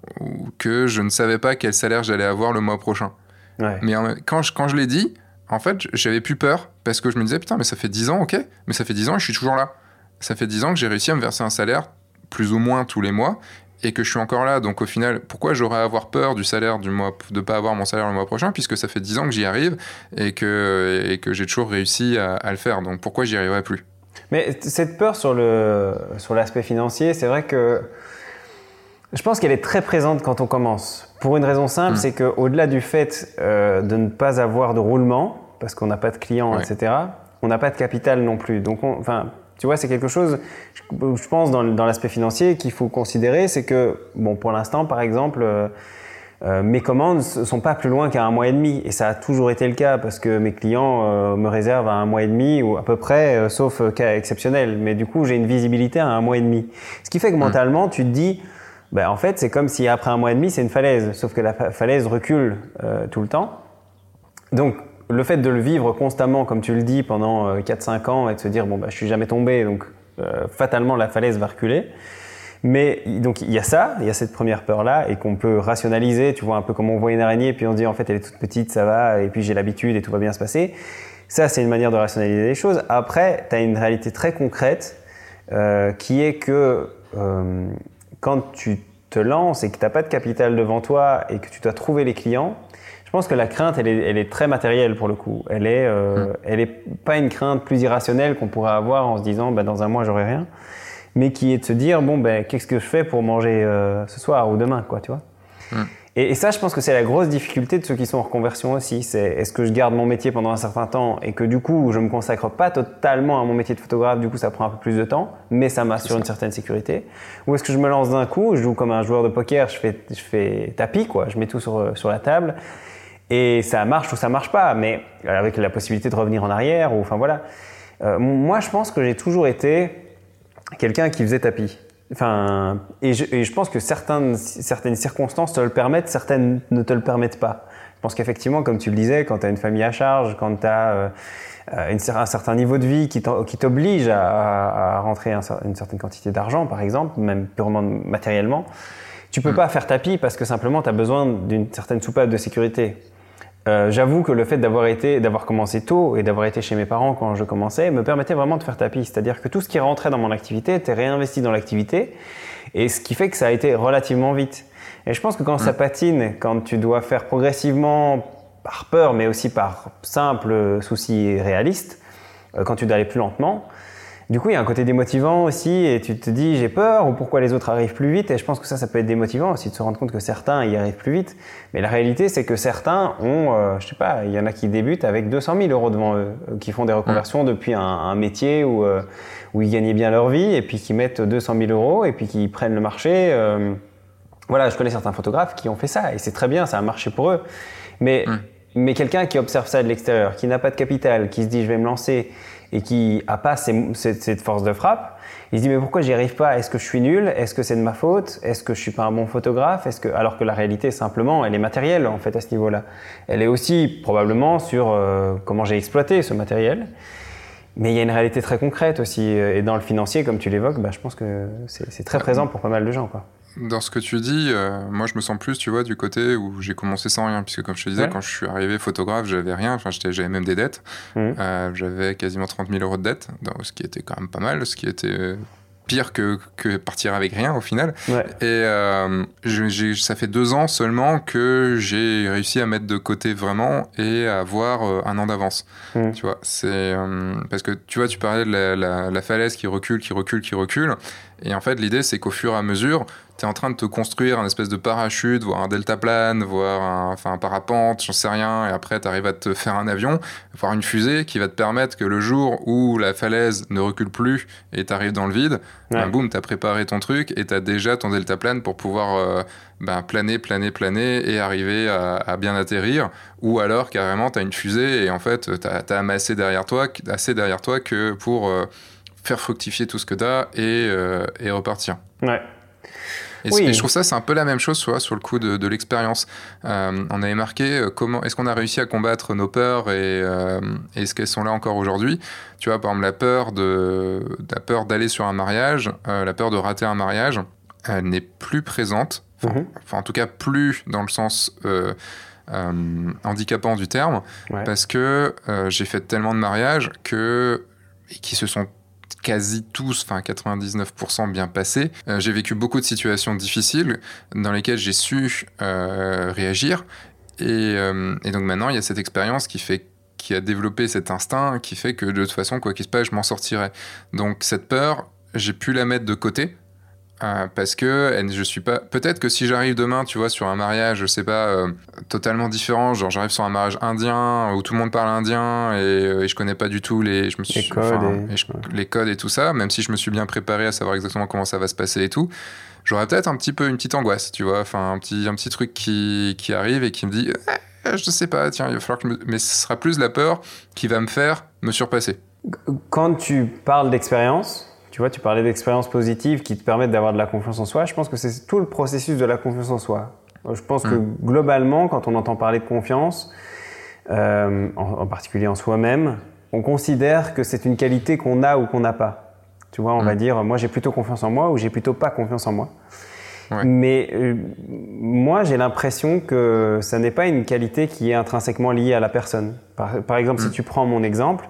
que je ne savais pas quel salaire j'allais avoir le mois prochain. Mais quand je, quand je l'ai dit, en fait, j'avais plus peur parce que je me disais putain, mais ça fait 10 ans, ok, mais ça fait 10 ans et je suis toujours là. Ça fait 10 ans que j'ai réussi à me verser un salaire plus ou moins tous les mois et que je suis encore là. Donc au final, pourquoi j'aurais à avoir peur du salaire du mois, de pas avoir mon salaire le mois prochain, puisque ça fait 10 ans que j'y arrive et que, et que j'ai toujours réussi à, le faire. Donc pourquoi j'y arriverai plus? Mais cette peur sur le sur l'aspect financier, c'est vrai que je pense qu'elle est très présente quand on commence. Pour une raison simple, hmm. c'est qu'au-delà du fait euh, de ne pas avoir de roulement, parce qu'on n'a pas de clients, etc., on n'a pas de capital non plus. Donc, enfin, tu vois, c'est quelque chose, je pense, dans, l'aspect financier qu'il faut considérer, c'est que, bon, pour l'instant, par exemple, euh, euh, mes commandes ne sont pas plus loin qu'à un mois et demi. Et ça a toujours été le cas parce que mes clients euh, me réservent à un mois et demi ou à peu près, euh, sauf cas exceptionnel. Mais du coup, j'ai une visibilité à un mois et demi. Ce qui fait que mmh. mentalement, tu te dis, ben, en fait, c'est comme si après un mois et demi, c'est une falaise. Sauf que la falaise recule tout le temps. Donc, le fait de le vivre constamment, comme tu le dis, pendant 4-5 ans et de se dire, bon, bah, je suis jamais tombé, donc fatalement, la falaise va reculer. Mais donc il y a ça, il y a cette première peur-là, et qu'on peut rationaliser, tu vois, un peu comme on voit une araignée, puis on se dit en fait elle est toute petite, ça va, et puis j'ai l'habitude et tout va bien se passer. Ça, c'est une manière de rationaliser les choses. Après, tu as une réalité très concrète euh, qui est que euh, quand tu te lances et que tu n'as pas de capital devant toi et que tu dois trouver les clients, je pense que la crainte, elle est, elle est très matérielle pour le coup. Elle est, euh, mm. elle est pas une crainte plus irrationnelle qu'on pourrait avoir en se disant bah, dans un mois j'aurai rien mais qui est de se dire bon ben qu'est-ce que je fais pour manger euh, ce soir ou demain quoi tu vois? Hmm. et, ça je pense que c'est la grosse difficulté de ceux qui sont en reconversion aussi c'est est-ce que je garde mon métier pendant un certain temps et que du coup je me consacre pas totalement à mon métier de photographe du coup ça prend un peu plus de temps mais ça m'assure une certaine sécurité? Ou est-ce que je me lance d'un coup je joue comme un joueur de poker je fais je fais tapis quoi je mets tout sur sur la table et ça marche ou ça marche pas mais avec la possibilité de revenir en arrière ou enfin voilà euh, moi je pense que j'ai toujours été quelqu'un qui faisait tapis. Enfin, et je, pense que certaines, certaines circonstances te le permettent, certaines ne te le permettent pas. Je pense qu'effectivement, comme tu le disais, quand tu as une famille à charge, quand tu as euh, un certain niveau de vie qui t'oblige à, rentrer une certaine quantité d'argent, par exemple, même purement matériellement, tu peux mm. pas faire tapis parce que simplement tu as besoin d'une certaine soupape de sécurité. Euh, j'avoue que le fait d'avoir été, d'avoir commencé tôt et d'avoir été chez mes parents quand je commençais me permettait vraiment de faire tapis. C'est-à-dire que tout ce qui rentrait dans mon activité était réinvesti dans l'activité et ce qui fait que ça a été relativement vite. Et je pense que quand ça mm. patine, quand tu dois faire progressivement par peur mais aussi par simple souci réaliste, euh, quand tu dois aller plus lentement, du coup, il y a un côté démotivant aussi, et tu te dis j'ai peur, ou pourquoi les autres arrivent plus vite, et je pense que ça, ça peut être démotivant aussi de se rendre compte que certains y arrivent plus vite. Mais la réalité, c'est que certains ont, euh, je sais pas, il y en a qui débutent avec 200 000 euros devant eux, euh, qui font des reconversions depuis un, métier où, euh, où ils gagnaient bien leur vie, et puis qui mettent 200 000 euros, et puis qui prennent le marché. voilà, je connais certains photographes qui ont fait ça, et c'est très bien, ça a marché pour eux. Mais, mais quelqu'un qui observe ça de l'extérieur, qui n'a pas de capital, qui se dit je vais me lancer, et qui a pas cette, force de frappe, il se dit mais pourquoi j'y arrive pas? Est-ce que je suis nul? Est-ce que c'est de ma faute? Est-ce que je suis pas un bon photographe? Est-ce que alors que la réalité simplement elle est matérielle en fait à ce niveau-là. Elle est aussi probablement sur euh, comment j'ai exploité ce matériel. Mais il y a une réalité très concrète aussi et dans le financier comme tu l'évoques, bah, je pense que c'est très présent pour pas mal de gens quoi dans ce que tu dis, euh, moi je me sens plus, tu vois, du côté où j'ai commencé sans rien, puisque comme je te disais, quand je suis arrivé photographe, j'avais rien, enfin j'avais même des dettes, mmh. euh, j'avais quasiment 30 000 euros de dettes, ce qui était quand même pas mal, ce qui était pire que, que partir avec rien au final. Et euh, ça fait deux ans seulement que j'ai réussi à mettre de côté vraiment et à avoir un an d'avance. Mmh. Tu vois, c'est parce que tu vois, tu parlais de la, la, la, falaise qui recule, qui recule, qui recule. Et en fait, l'idée, c'est qu'au fur et à mesure, tu es en train de te construire un espèce de parachute, voire un deltaplane, voire un, enfin, un parapente, j'en sais rien, et après tu arrives à te faire un avion, voire une fusée qui va te permettre que le jour où la falaise ne recule plus et tu arrives dans le vide, ben, boum, tu as préparé ton truc et tu as déjà ton deltaplane pour pouvoir euh, ben, planer, planer, planer et arriver à, bien atterrir. Ou alors carrément tu as une fusée et en fait tu as, amassé derrière toi, assez derrière toi que pour euh, faire fructifier tout ce que tu as et, euh, et repartir. Ouais. Et, je trouve ça, c'est un peu la même chose, soit sur le coup de, l'expérience. Euh, on avait marqué euh, comment est-ce qu'on a réussi à combattre nos peurs et euh, est-ce qu'elles sont là encore aujourd'hui? Tu vois, par exemple, la peur de, la peur d'aller sur un mariage, la peur de rater un mariage, elle n'est plus présente. Mhm. Enfin, en tout cas, plus dans le sens handicapant du terme, parce que j'ai fait tellement de mariages que qui se sont quasi tous, enfin 99% bien passés. Euh, j'ai vécu beaucoup de situations difficiles dans lesquelles j'ai su euh, réagir. Euh, et, donc maintenant, il y a cette expérience qui fait qui a développé cet instinct qui fait que de toute façon, quoi qu'il se passe, je m'en sortirai. Donc cette peur, j'ai pu la mettre de côté euh, parce que je suis pas. Peut-être que si j'arrive demain, tu vois, sur un mariage, je sais pas, euh, totalement différent, genre j'arrive sur un mariage indien où tout le monde parle indien et, euh, je connais pas du tout les, je me suis, les, codes et... les codes et tout ça, même si je me suis bien préparé à savoir exactement comment ça va se passer et tout. j'aurais peut-être un petit peu une petite angoisse, tu vois, enfin un petit, un petit truc qui, qui arrive et qui me dit, eh, je sais pas, tiens, il va falloir que mais ce sera plus la peur qui va me faire me surpasser. Quand tu parles d'expérience, tu vois, tu parlais d'expériences positives qui te permettent d'avoir de la confiance en soi. Je pense que c'est tout le processus de la confiance en soi. Je pense que mm. globalement, quand on entend parler de confiance, euh, en, particulier en soi-même, on considère que c'est une qualité qu'on a ou qu'on n'a pas. Tu vois, on va mm. dire, moi j'ai plutôt confiance en moi ou j'ai plutôt pas confiance en moi. Mais euh, moi, j'ai l'impression que ça n'est pas une qualité qui est intrinsèquement liée à la personne. Par, exemple, si mm. tu prends mon exemple,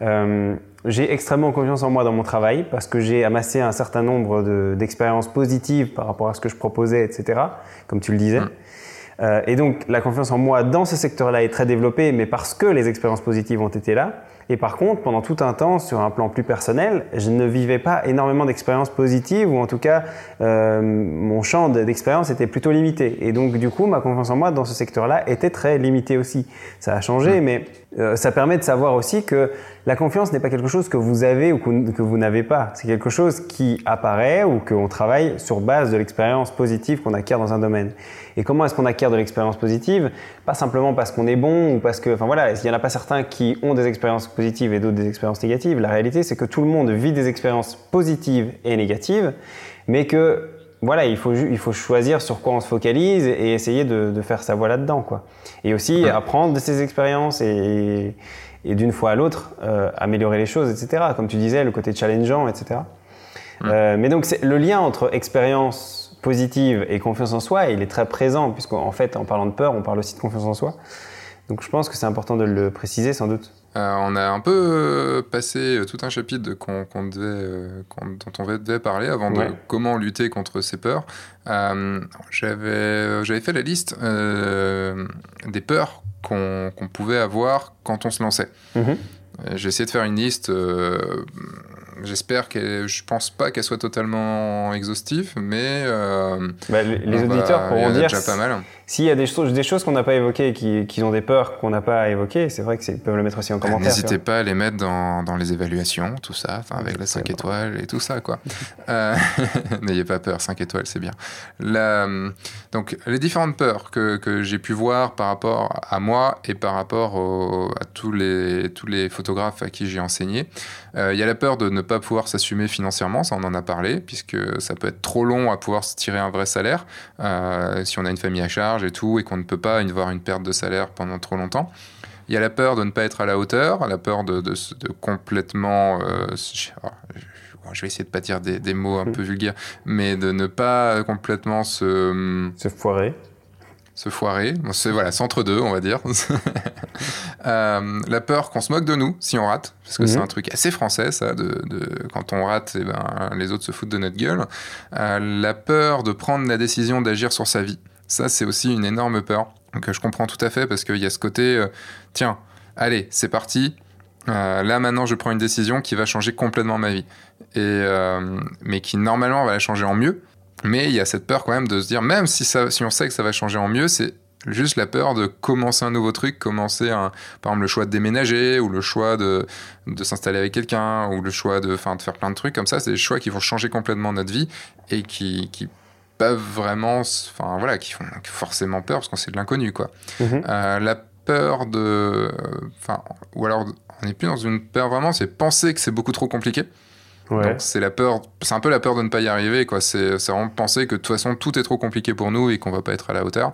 euh, j'ai extrêmement confiance en moi dans mon travail parce que j'ai amassé un certain nombre d'expériences positives par rapport à ce que je proposais, etc., comme tu le disais. Mmh. Euh, et donc la confiance en moi dans ce secteur-là est très développée, mais parce que les expériences positives ont été là. Et par contre, pendant tout un temps, sur un plan plus personnel, je ne vivais pas énormément d'expériences positives, ou en tout cas, euh, mon champ d'expérience était plutôt limité. Et donc, du coup, ma confiance en moi dans ce secteur-là était très limitée aussi. Ça a changé, mmh. mais euh, ça permet de savoir aussi que la confiance n'est pas quelque chose que vous avez ou que vous n'avez pas. C'est quelque chose qui apparaît ou qu'on travaille sur base de l'expérience positive qu'on acquiert dans un domaine. Et comment est-ce qu'on acquiert de l'expérience positive? Pas simplement parce qu'on est bon ou parce que, enfin voilà, il n'y en a pas certains qui ont des expériences positives et d'autres des expériences négatives. La réalité, c'est que tout le monde vit des expériences positives et négatives, mais que voilà, il faut, il faut choisir sur quoi on se focalise et essayer de, de faire sa voie là-dedans. Quoi. Et aussi apprendre de ces expériences et, et d'une fois à l'autre, euh, améliorer les choses, etc. Comme tu disais, le côté challengeant, etc. Euh, mais donc le lien entre expérience positive et confiance en soi, il est très présent, puisqu'en fait, en parlant de peur, on parle aussi de confiance en soi. Donc je pense que c'est important de le préciser sans doute. Euh, on a un peu passé tout un chapitre qu'on, devait, dont on devait parler avant de comment lutter contre ces peurs. j'avais, j'avais fait la liste des peurs qu'on pouvait avoir quand on se lançait. Mhm. J'ai essayé de faire une liste. Euh, j'espère que je pense pas qu'elle soit totalement exhaustive, mais euh, bah, les, auditeurs pourront dire déjà pas mal. S'il y a des choses, des choses qu'on n'a pas évoquées, qui, qui, ont des peurs qu'on n'a pas évoquées, c'est vrai qu'ils peuvent le mettre aussi en commentaire. N'hésitez pas à les mettre dans, dans, les évaluations, tout ça, avec la 5 étoiles et tout ça, quoi. Euh, n'ayez pas peur, 5 étoiles, c'est bien. La, donc, les différentes peurs que, que j'ai pu voir par rapport à moi et par rapport à tous les, tous les photographes à qui j'ai enseigné, il y a la peur de ne pas pouvoir s'assumer financièrement, ça on en a parlé, puisque ça peut être trop long à pouvoir se tirer un vrai salaire euh, si on a une famille à charge et tout, et qu'on ne peut pas avoir une perte de salaire pendant trop longtemps. Il y a la peur de ne pas être à la hauteur, la peur de, de, complètement... Euh, je vais essayer de pas dire des, mots un peu vulgaires, mais de ne pas complètement se... Se foirer se foirer. C'est voilà, entre deux, on va dire. Euh, la peur qu'on se moque de nous si on rate, parce que c'est mhm. un truc assez français, ça, de, quand on rate, eh ben, les autres se foutent de notre gueule. Euh, la peur de prendre la décision d'agir sur sa vie. Ça, c'est aussi une énorme peur que je comprends tout à fait parce qu'il y a ce côté, euh, tiens, allez, c'est parti. Là maintenant, je prends une décision qui va changer complètement ma vie, et mais qui normalement va la changer en mieux. Mais il y a cette peur quand même de se dire, même si, ça, si on sait que ça va changer en mieux, c'est juste la peur de commencer un nouveau truc, commencer un, par exemple le choix de déménager ou le choix de, de s'installer avec quelqu'un ou le choix de, de faire plein de trucs comme ça. C'est des choix qui vont changer complètement notre vie et qui, qui peuvent vraiment, enfin voilà, qui font forcément peur parce qu'on sait de l'inconnu, quoi. Mhm. Euh, la peur de, enfin, ou alors on n'est plus dans une peur vraiment, c'est penser que c'est beaucoup trop compliqué. Donc c'est la peur, c'est un peu la peur de ne pas y arriver, quoi. C'est vraiment penser que de toute façon tout est trop compliqué pour nous et qu'on va pas être à la hauteur.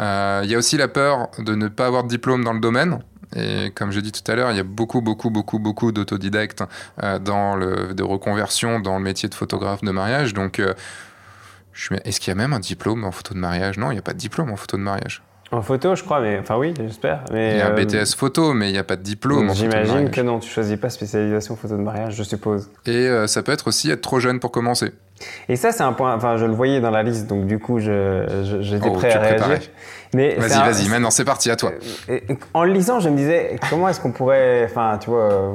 Euh, il y a aussi la peur de ne pas avoir de diplôme dans le domaine. Et comme j'ai dit tout à l'heure, il y a beaucoup, beaucoup, beaucoup, beaucoup d'autodidactes euh, dans le, de reconversion dans le métier de photographe de mariage. Donc est-ce qu'il y a même un diplôme en photo de mariage? Non, il n'y a pas de diplôme en photo de mariage. En photo, je crois, mais enfin oui, j'espère. il y a un euh, BTS photo, mais il n'y a pas de diplôme. J'imagine que non, tu choisis pas spécialisation photo de mariage, je suppose. Et euh, ça peut être aussi être trop jeune pour commencer. Et ça, c'est un point. Enfin, je le voyais dans la liste, donc du coup, j'étais oh, prêt à réagir. Mais vas-y, vas-y. Maintenant, c'est parti à toi. Euh, en le lisant, je me disais, comment est-ce qu'on pourrait, enfin, tu vois,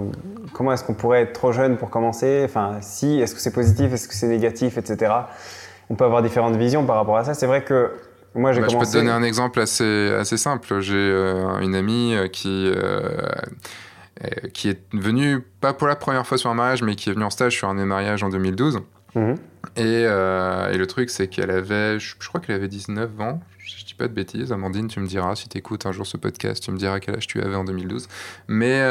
comment est-ce qu'on pourrait être trop jeune pour commencer? Enfin, si, est-ce que c'est positif, est-ce que c'est négatif, etc on peut avoir différentes visions par rapport à ça. C'est vrai que moi, j'ai bah, Je peux te donner un exemple assez, assez simple. J'ai euh, une amie euh, qui, euh, qui est venue, pas pour la première fois sur un mariage, mais qui est venue en stage sur un des mariages en 2012. Mhm. Et, et, le truc, c'est qu'elle avait, je, crois qu'elle avait 19 ans, je, dis pas de bêtises, Amandine, tu me diras, si tu écoutes un jour ce podcast, tu me diras quel âge tu avais en 2012. Mais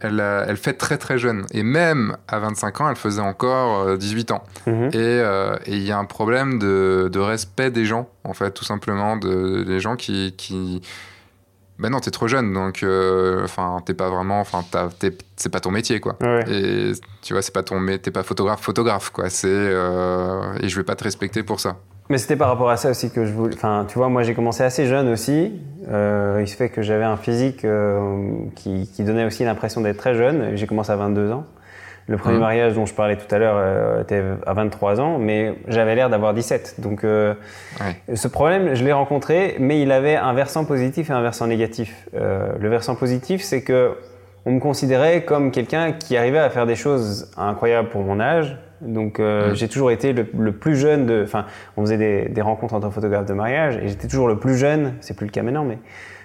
elle, elle, fait très très jeune. Et même à 25 ans, elle faisait encore 18 ans. Mhm. Et il y a un problème de, de, respect des gens, en fait, tout simplement, de, des gens qui, qui ben non, t'es trop jeune, donc euh, enfin, t'es pas vraiment, enfin, c'est pas ton métier, quoi. Et tu vois, c'est pas ton, t'es pas photographe, photographe, quoi. C'est euh, et je vais pas te respecter pour ça. Mais c'était par rapport à ça aussi que je voulais. Enfin, tu vois, moi j'ai commencé assez jeune aussi. Euh, il se fait que j'avais un physique qui, qui, donnait aussi l'impression d'être très jeune. J'ai commencé à 22 ans. Le premier mmh. mariage dont je parlais tout à l'heure euh, était à 23 ans, mais j'avais l'air d'avoir 17. Donc euh, ce problème, je l'ai rencontré, mais il avait un versant positif et un versant négatif. Euh, le versant positif, c'est que on me considérait comme quelqu'un qui arrivait à faire des choses incroyables pour mon âge. Donc mmh. j'ai toujours été le, plus jeune de. Enfin, on faisait des, des rencontres entre photographes de mariage et j'étais toujours le plus jeune. C'est plus le cas maintenant, mais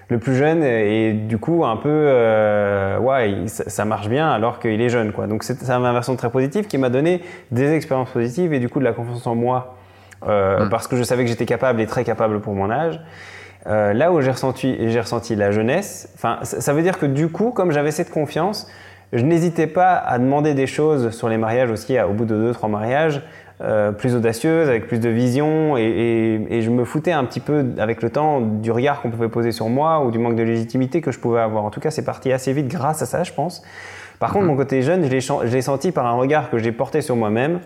le plus jeune et du coup un peu euh, ouais ça, marche bien alors qu'il est jeune quoi donc c'est une version très positive qui m'a donné des expériences positives et du coup de la confiance en moi euh, mm. parce que je savais que j'étais capable et très capable pour mon âge euh, là où j'ai ressenti j'ai ressenti la jeunesse enfin ça, veut dire que du coup comme j'avais cette confiance je n'hésitais pas à demander des choses sur les mariages aussi au bout de deux trois mariages euh, plus audacieuse, avec plus de vision, et, je me foutais un petit peu avec le temps du regard qu'on pouvait poser sur moi ou du manque de légitimité que je pouvais avoir. En tout cas, c'est parti assez vite grâce à ça, je pense. Par contre, mhm. mon côté jeune, je l'ai senti par un regard que j'ai porté sur moi-même,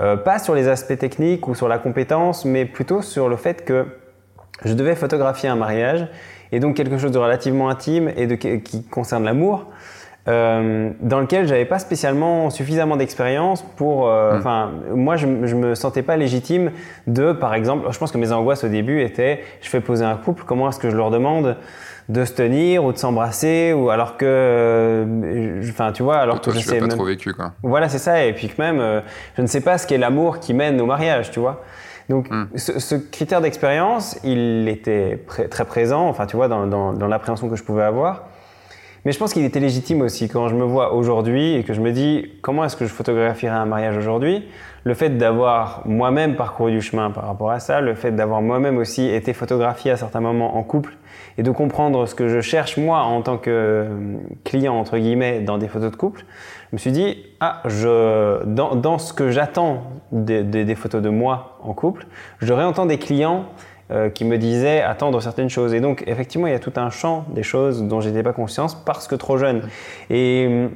euh, pas sur les aspects techniques ou sur la compétence, mais plutôt sur le fait que je devais photographier un mariage, et donc quelque chose de relativement intime et de, qui concerne l'amour. Euh, dans lequel j'avais pas spécialement suffisamment d'expérience pour. Euh, hmm. Enfin, moi, je, je me sentais pas légitime de, par exemple, je pense que mes angoisses au début étaient, je fais poser un couple, comment est-ce que je leur demande de se tenir ou de s'embrasser ou alors que, euh, enfin, tu vois, alors que je sais pas trop vécu quoi. Voilà, c'est ça, et puis que même, je ne sais pas ce qu'est l'amour qui mène au mariage, tu vois. Donc, hmm. ce, critère d'expérience, il était très présent, enfin, tu vois, dans, dans, dans l'appréhension que je pouvais avoir. Mais je pense qu'il était légitime aussi quand je me vois aujourd'hui et que je me dis comment est-ce que je photographierais un mariage aujourd'hui? Le fait d'avoir moi-même parcouru du chemin par rapport à ça, le fait d'avoir moi-même aussi été photographié à certains moments en couple et de comprendre ce que je cherche moi en tant que euh, client entre guillemets dans des photos de couple, je me suis dit ah je dans, ce que j'attends des, des, des photos de moi en couple, je réentends des clients euh, qui me disait attendre certaines choses. Et donc, effectivement, il y a tout un champ des choses dont j'étais pas conscience parce que trop jeune. Et hum,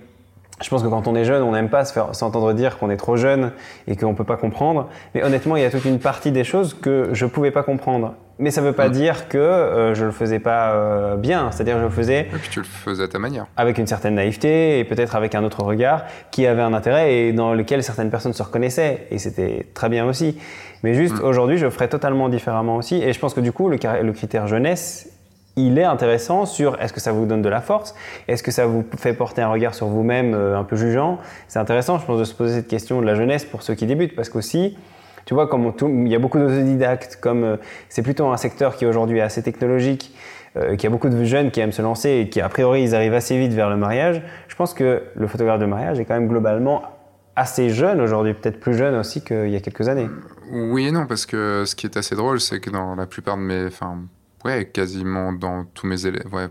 je pense que quand on est jeune, on n'aime pas s'entendre dire qu'on est trop jeune et qu'on peut pas comprendre. Mais honnêtement, il y a toute une partie des choses que je pouvais pas comprendre. Mais ça veut pas dire que euh, je le faisais pas euh, bien. C'est-à-dire, je le faisais. Et puis tu le faisais à ta manière. Avec une certaine naïveté et peut-être avec un autre regard qui avait un intérêt et dans lequel certaines personnes se reconnaissaient. Et c'était très bien aussi. Mais juste mm. aujourd'hui, je ferais totalement différemment aussi. Et je pense que du coup, le, le critère jeunesse, il est intéressant sur est-ce que ça vous donne de la force? Est-ce que ça vous fait porter un regard sur vous-même euh, un peu jugeant? C'est intéressant, je pense, de se poser cette question de la jeunesse pour ceux qui débutent. Parce qu'aussi, tu vois, comme il y a beaucoup d'autodidactes, comme euh, c'est plutôt un secteur qui aujourd'hui est assez technologique, euh, qui a beaucoup de jeunes qui aiment se lancer et qui, a priori, ils arrivent assez vite vers le mariage. Je pense que le photographe de mariage est quand même globalement assez jeune aujourd'hui, peut-être plus jeune aussi qu'il y a quelques années. Oui et non, parce que ce qui est assez drôle, c'est que dans la plupart de mes. Enfin, ouais, quasiment dans tous mes élèves. Ouais,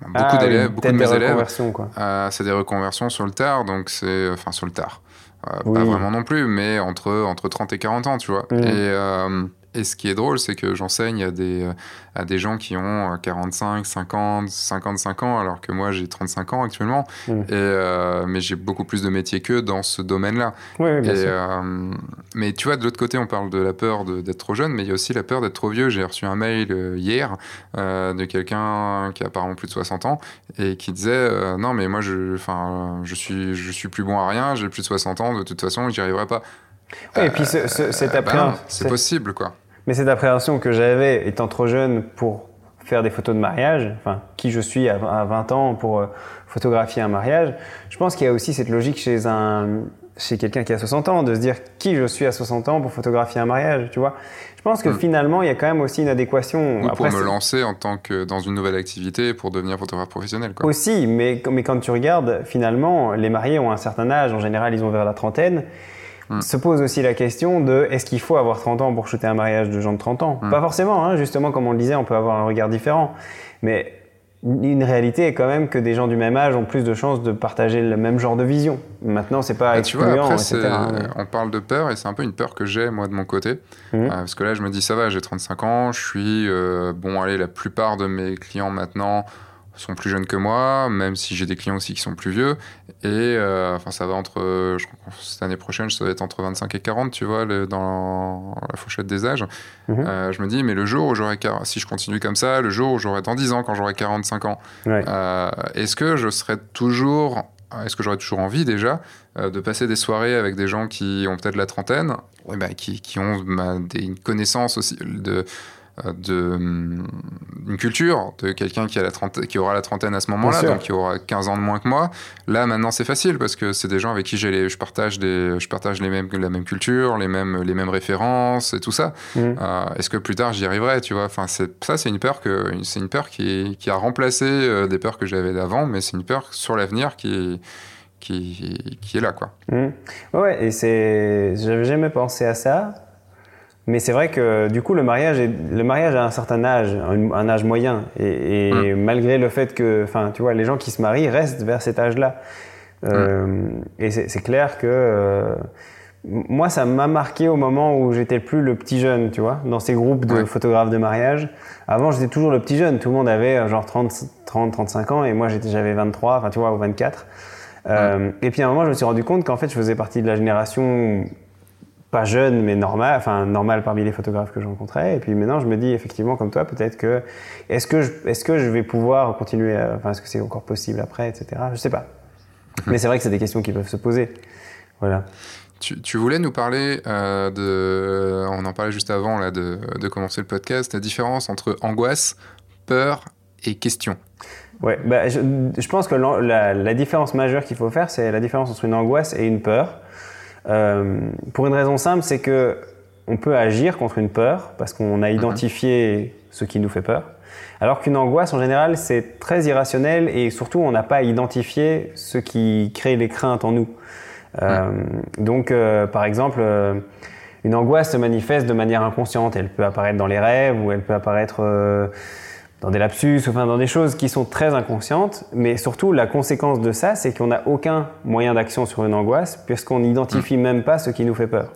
beaucoup ah d'élèves, beaucoup de mes élèves. Euh, c'est des reconversions sur le tard, donc c'est. Enfin, sur le tard. Euh, pas vraiment non plus, mais entre, entre 30 et 40 ans, tu vois. Et. Euh, et ce qui est drôle, c'est que j'enseigne à des, euh, à des gens qui ont 45, 50, 55 ans, alors que moi j'ai 35 ans actuellement. Mm. Et, euh, mais j'ai beaucoup plus de métiers qu'eux dans ce domaine-là. Oui, bien sûr. Euh, mais tu vois, de l'autre côté, on parle de la peur d'être trop jeune, mais il y a aussi la peur d'être trop vieux. J'ai reçu un mail hier de quelqu'un qui a apparemment plus de 60 ans et qui disait Non, mais moi je, je, suis, je suis plus bon à rien, j'ai plus de 60 ans, de toute façon, j'y arriverai pas. Oui, et puis cette appréhension. c'est possible, quoi. Mais cette appréhension que j'avais étant trop jeune pour faire des photos de mariage, enfin, qui je suis à 20 ans pour euh, photographier un mariage, je pense qu'il y a aussi cette logique chez un chez quelqu'un qui a 60 ans de se dire qui je suis à 60 ans pour photographier un mariage, tu vois. Je pense que hmm. finalement, il y a quand même aussi une adéquation. Ou pour me lancer en tant que dans une nouvelle activité pour devenir photographe professionnel. Quoi. Aussi, mais, mais quand tu regardes, finalement, les mariés ont un certain âge. En général, ils ont vers la trentaine. Mm. se pose aussi la question de est-ce qu'il faut avoir 30 ans pour shooter un mariage de gens de 30 ans mm. Pas forcément, hein, justement, comme on le disait, on peut avoir un regard différent. Mais une réalité est quand même que des gens du même âge ont plus de chances de partager le même genre de vision. Maintenant, c'est pas bah, excluant, etc. On parle de peur et c'est un peu une peur que j'ai moi de mon côté, mmh. euh, parce que là, je me dis ça va, j'ai 35 ans, je suis euh, bon, allez, la plupart de mes clients maintenant sont plus jeunes que moi, même si j'ai des clients aussi qui sont plus vieux. Et euh, enfin, ça va entre, je crois cette année prochaine, ça va être entre 25 et 40, tu vois, dans la fourchette des âges. Mhm. Euh, je me dis, mais le jour où j'aurai, si je continue comme ça, le jour où j'aurai dans 10 ans, quand j'aurai 45 ans, euh, est-ce que je serai toujours, est-ce que j'aurai toujours envie déjà de passer des soirées avec des gens qui ont peut-être la trentaine, et ben, qui, qui, ont bah, des connaissances aussi de euh, de, hum, une culture de quelqu'un qui, a la qui aura la trentaine à ce moment-là, donc qui aura 15 ans de moins que moi. Là, maintenant, c'est facile parce que c'est des gens avec qui les, je partage, des, je partage les mêmes, la même culture, les mêmes, les mêmes références et tout ça. Mmh. Euh, est-ce que plus tard j'y arriverai tu vois? Enfin, Ça, c'est une peur, que, c'est une peur qui, qui a remplacé euh, des peurs que j'avais d'avant, mais c'est une peur sur l'avenir qui, qui, qui est là. Quoi. Mmh. Ouais, et c'est... j'avais jamais pensé à ça. Mais c'est vrai que du coup, le mariage, est, le mariage a un certain âge, un, âge moyen. Et, hum. malgré le fait que, enfin, tu vois, les gens qui se marient restent vers cet âge-là. Euh, hum. et c'est clair que euh, moi, ça m'a marqué au moment où j'étais plus le petit jeune, tu vois, dans ces groupes de photographes de mariage. Avant, j'étais toujours le petit jeune. Tout le monde avait euh, genre 30, 30 35 ans et moi, j'avais 23, enfin, tu vois, ou 24. Euh, et puis à un moment, je me suis rendu compte qu'en fait, je faisais partie de la génération pas jeune, mais normal, enfin normal parmi les photographes que je rencontrais. Et puis maintenant, je me dis effectivement, comme toi, peut-être que est-ce que je, est-ce que je vais pouvoir continuer, enfin est-ce que c'est encore possible après, etc. Je sais pas. mais c'est vrai que c'est des questions qui peuvent se poser. Voilà. Tu, voulais nous parler euh, de, on en parlait juste avant là de, de, commencer le podcast, la différence entre angoisse, peur et question. Ouais, bah, je, je, pense que la, la différence majeure qu'il faut faire, c'est la différence entre une angoisse et une peur. Euh, pour une raison simple, c'est que on peut agir contre une peur parce qu'on a identifié ce qui nous fait peur. Alors qu'une angoisse, en général, c'est très irrationnel et surtout, on n'a pas identifié ce qui crée les craintes en nous. Euh, donc, euh, par exemple, une angoisse se manifeste de manière inconsciente. Elle peut apparaître dans les rêves ou elle peut apparaître dans des lapsus, enfin dans des choses qui sont très inconscientes, mais surtout la conséquence de ça, c'est qu'on n'a aucun moyen d'action sur une angoisse, puisqu'on n'identifie mm. même pas ce qui nous fait peur.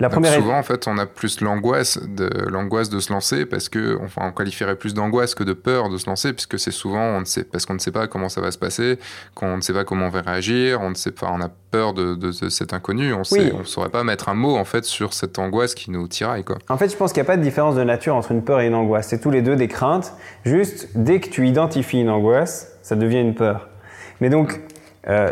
La première souvent, en fait, on a plus l'angoisse de l'angoisse de se lancer parce que, enfin, on qualifierait plus d'angoisse que de peur de se lancer, puisque c'est souvent, on ne sait, parce qu'on ne sait pas comment ça va se passer, qu'on ne sait pas comment on va réagir, on ne sait pas, on a peur de, de, cet inconnu, on ne saurait pas mettre un mot en fait sur cette angoisse qui nous tiraille, quoi. En fait, je pense qu'il n'y a pas de différence de nature entre une peur et une angoisse. C'est tous les deux des craintes. Juste, dès que tu identifies une angoisse, ça devient une peur. Mais donc, euh,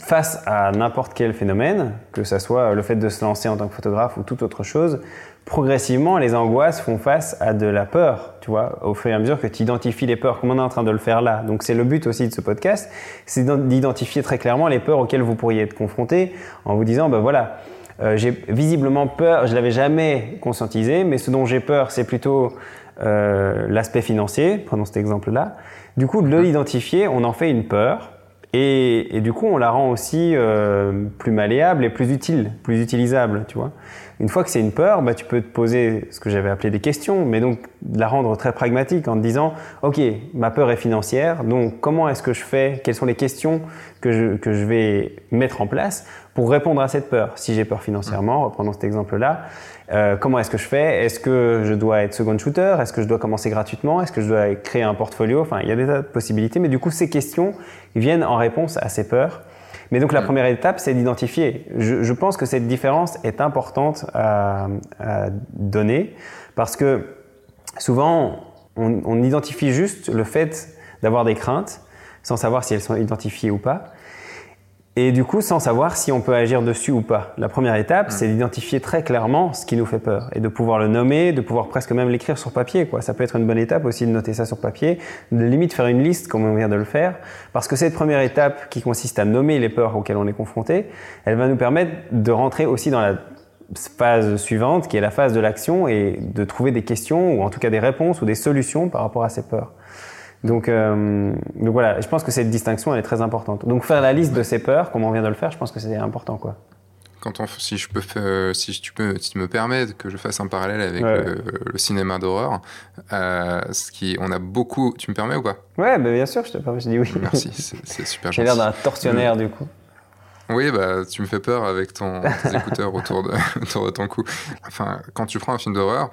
face à n'importe quel phénomène, que ce soit le fait de se lancer en tant que photographe ou toute autre chose, progressivement, les angoisses font face à de la peur, tu vois, au fur et à mesure que tu identifies les peurs, comme on est en train de le faire là. Donc c'est le but aussi de ce podcast, c'est d'identifier très clairement les peurs auxquelles vous pourriez être confronté en vous disant, ben voilà, euh, j'ai visiblement peur, je l'avais jamais conscientisé, mais ce dont j'ai peur, c'est plutôt euh, l'aspect financier, prenons cet exemple-là. Du coup, de l'identifier, on en fait une peur, et, du coup, on la rend aussi euh, plus malléable et plus utile, plus utilisable, tu vois. Une fois que c'est une peur, bah, tu peux te poser ce que j'avais appelé des questions, mais donc la rendre très pragmatique en te disant, OK, ma peur est financière, donc comment est-ce que je fais? Quelles sont les questions que je, que je vais mettre en place pour répondre à cette peur? Si j'ai peur financièrement, reprenons cet exemple-là, euh, comment est-ce que je fais? Est-ce que je dois être second shooter? Est-ce que je dois commencer gratuitement? Est-ce que je dois créer un portfolio? Enfin, il y a des tas de possibilités, mais du coup, ces questions viennent en réponse à ces peurs. Mais donc la première étape, c'est d'identifier. Je, pense que cette différence est importante à, donner parce que souvent, on, on identifie juste le fait d'avoir des craintes sans savoir si elles sont identifiées ou pas et du coup sans savoir si on peut agir dessus ou pas. La première étape, mm. c'est d'identifier très clairement ce qui nous fait peur et de pouvoir le nommer, de pouvoir presque même l'écrire sur papier. Quoi. Ça peut être une bonne étape aussi de noter ça sur papier, de limite faire une liste comme on vient de le faire, parce que cette première étape qui consiste à nommer les peurs auxquelles on est confronté, elle va nous permettre de rentrer aussi dans la phase suivante, qui est la phase de l'action, et de trouver des questions, ou en tout cas des réponses ou des solutions par rapport à ces peurs. Donc, euh, donc voilà, je pense que cette distinction elle est très importante. Donc faire la liste de ses peurs, comme on vient de le faire, je pense que c'est important quoi. quand on, si je peux, si tu peux, si tu me permets que je fasse un parallèle avec le, cinéma d'horreur, euh, ce qui, on a beaucoup. Tu me permets ou pas? Ouais, bah bien sûr, je te permets. Je dis oui. Merci, c'est super gentil. J'ai l'air d'un tortionnaire du coup. Oui, bah, tu me fais peur avec ton, tes écouteurs autour de, autour de ton cou. Enfin, quand tu prends un film d'horreur,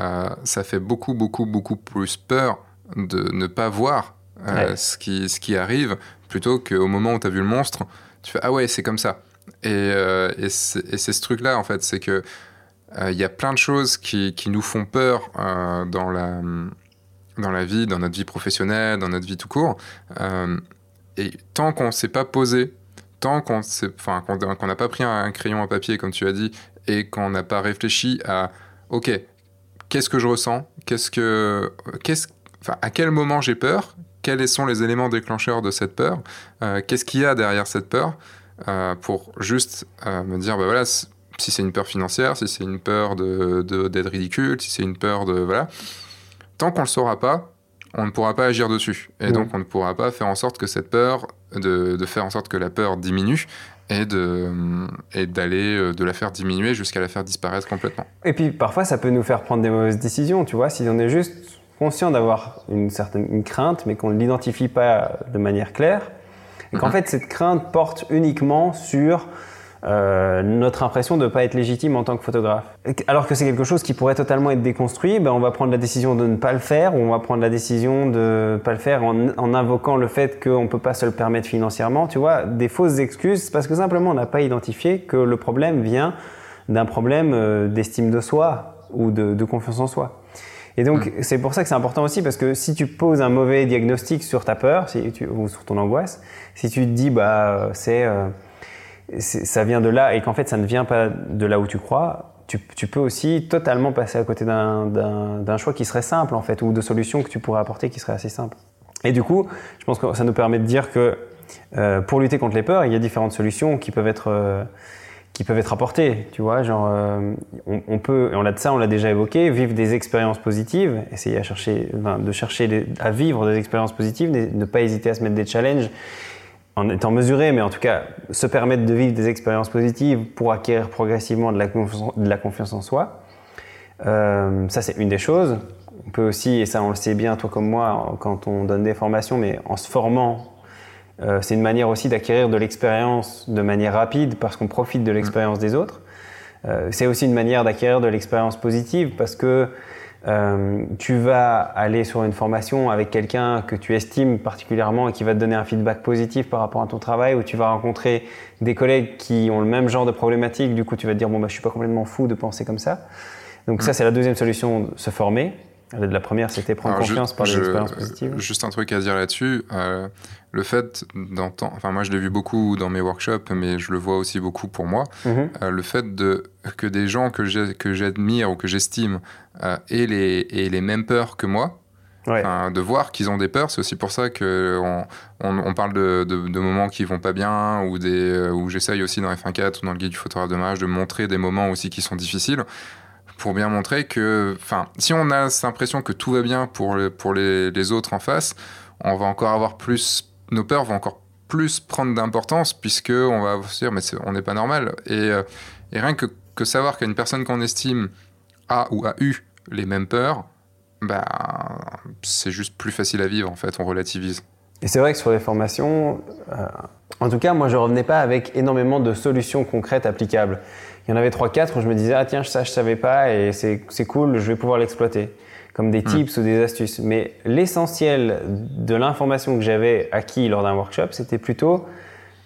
euh, ça fait beaucoup, beaucoup, beaucoup plus peur de ne pas voir euh, ce, qui, ce qui arrive plutôt qu'au moment où tu as vu le monstre, tu fais Ah ouais, c'est comme ça. Et, euh, et c'est ce truc-là, en fait, c'est que il y a plein de choses qui, qui nous font peur dans, la, dans la vie, dans notre vie professionnelle, dans notre vie tout court. et tant qu'on ne s'est pas posé tant qu'on n'a pas pris un crayon à papier, comme tu as dit, et qu'on n'a pas réfléchi à, ok, qu'est-ce que je ressens? Qu'est-ce que, qu'est-ce, à quel moment j'ai peur? Quels sont les éléments déclencheurs de cette peur? Euh, Qu'est-ce qu'il y a derrière cette peur? Euh, Pour juste euh, me dire, bah voilà, si c'est une peur financière, si c'est une peur de, d'être ridicule, si c'est une peur de voilà, tant qu'on le saura pas, on ne pourra pas agir dessus. Et donc, on ne pourra pas faire en sorte que cette peur, de, faire en sorte que la peur diminue et de et d'aller de la faire diminuer jusqu'à la faire disparaître complètement. Et puis parfois ça peut nous faire prendre des mauvaises décisions, tu vois, si on est juste conscient d'avoir une certaine crainte mais qu'on ne l'identifie pas de manière claire et qu'en mhm. fait cette crainte porte uniquement sur euh, notre impression de ne pas être légitime en tant que photographe. Alors que c'est quelque chose qui pourrait totalement être déconstruit, ben on va prendre la décision de ne pas le faire ou on va prendre la décision de ne pas le faire en, invoquant le fait qu'on ne peut pas se le permettre financièrement. Tu vois, des fausses excuses parce que simplement on n'a pas identifié que le problème vient d'un problème euh, d'estime de soi ou de, confiance en soi. Et donc, mm. c'est pour ça que c'est important aussi, parce que si tu poses un mauvais diagnostic sur ta peur si tu, ou sur ton angoisse, si tu te dis, bah, c'est euh, ça vient de là et qu'en fait ça ne vient pas de là où tu crois, tu, tu peux aussi totalement passer à côté d'un choix qui serait simple en fait ou de solutions que tu pourrais apporter qui seraient assez simples. Et du coup, je pense que ça nous permet de dire que euh, pour lutter contre les peurs, il y a différentes solutions qui peuvent être euh, qui peuvent être apportées. Tu vois, genre euh, on, peut, et on a de ça, on l'a déjà évoqué, vivre des expériences positives, essayer à chercher, de chercher à vivre des expériences positives, ne pas hésiter à se mettre des challenges en étant mesuré, mais en tout cas se permettre de vivre des expériences positives pour acquérir progressivement de la, confiance, en soi. Euh, ça, c'est une des choses. On peut aussi, et ça on le sait bien, toi comme moi, quand on donne des formations, mais en se formant, euh, c'est une manière aussi d'acquérir de l'expérience de manière rapide parce qu'on profite de l'expérience des autres. Euh, c'est aussi une manière d'acquérir de l'expérience positive parce que euh, tu vas aller sur une formation avec quelqu'un que tu estimes particulièrement et qui va te donner un feedback positif par rapport à ton travail, ou tu vas rencontrer des collègues qui ont le même genre de problématique, du coup tu vas te dire bon bah je suis pas complètement fou de penser comme ça. Donc ça mm. c'est la deuxième solution, se former. La première, c'était prendre confiance par des expériences positives. Juste un truc à dire là-dessus. Euh, le fait d'entendre, enfin moi je l'ai vu beaucoup dans mes workshops, mais je le vois aussi beaucoup pour moi, mhm. euh, le fait de, que des gens que j'admire ou que j'estime euh, aient, les, aient les mêmes peurs que moi, de voir qu'ils ont des peurs, c'est aussi pour ça qu'on on, on, parle de, de, moments qui vont pas bien, ou des, euh, où j'essaye aussi dans F1.4 ou dans le guide du photographe de mariage de montrer des moments aussi qui sont difficiles pour bien montrer que, enfin, si on a cette impression que tout va bien pour, pour les, les, autres en face, on va encore avoir plus, nos peurs vont encore plus prendre d'importance puisque on va se dire mais on n'est pas normal et, euh, et, rien que, que savoir qu'une personne qu'on estime a ou a eu les mêmes peurs, bah, c'est juste plus facile à vivre en fait, on relativise. Et c'est vrai que sur les formations, euh, en tout cas, moi je revenais pas avec énormément de solutions concrètes applicables il y en avait 3-4 où je me disais, ah tiens, ça je savais pas et c'est cool, je vais pouvoir l'exploiter. Comme des hmm. tips ou des astuces. Mais l'essentiel de l'information que j'avais acquis lors d'un workshop, c'était plutôt,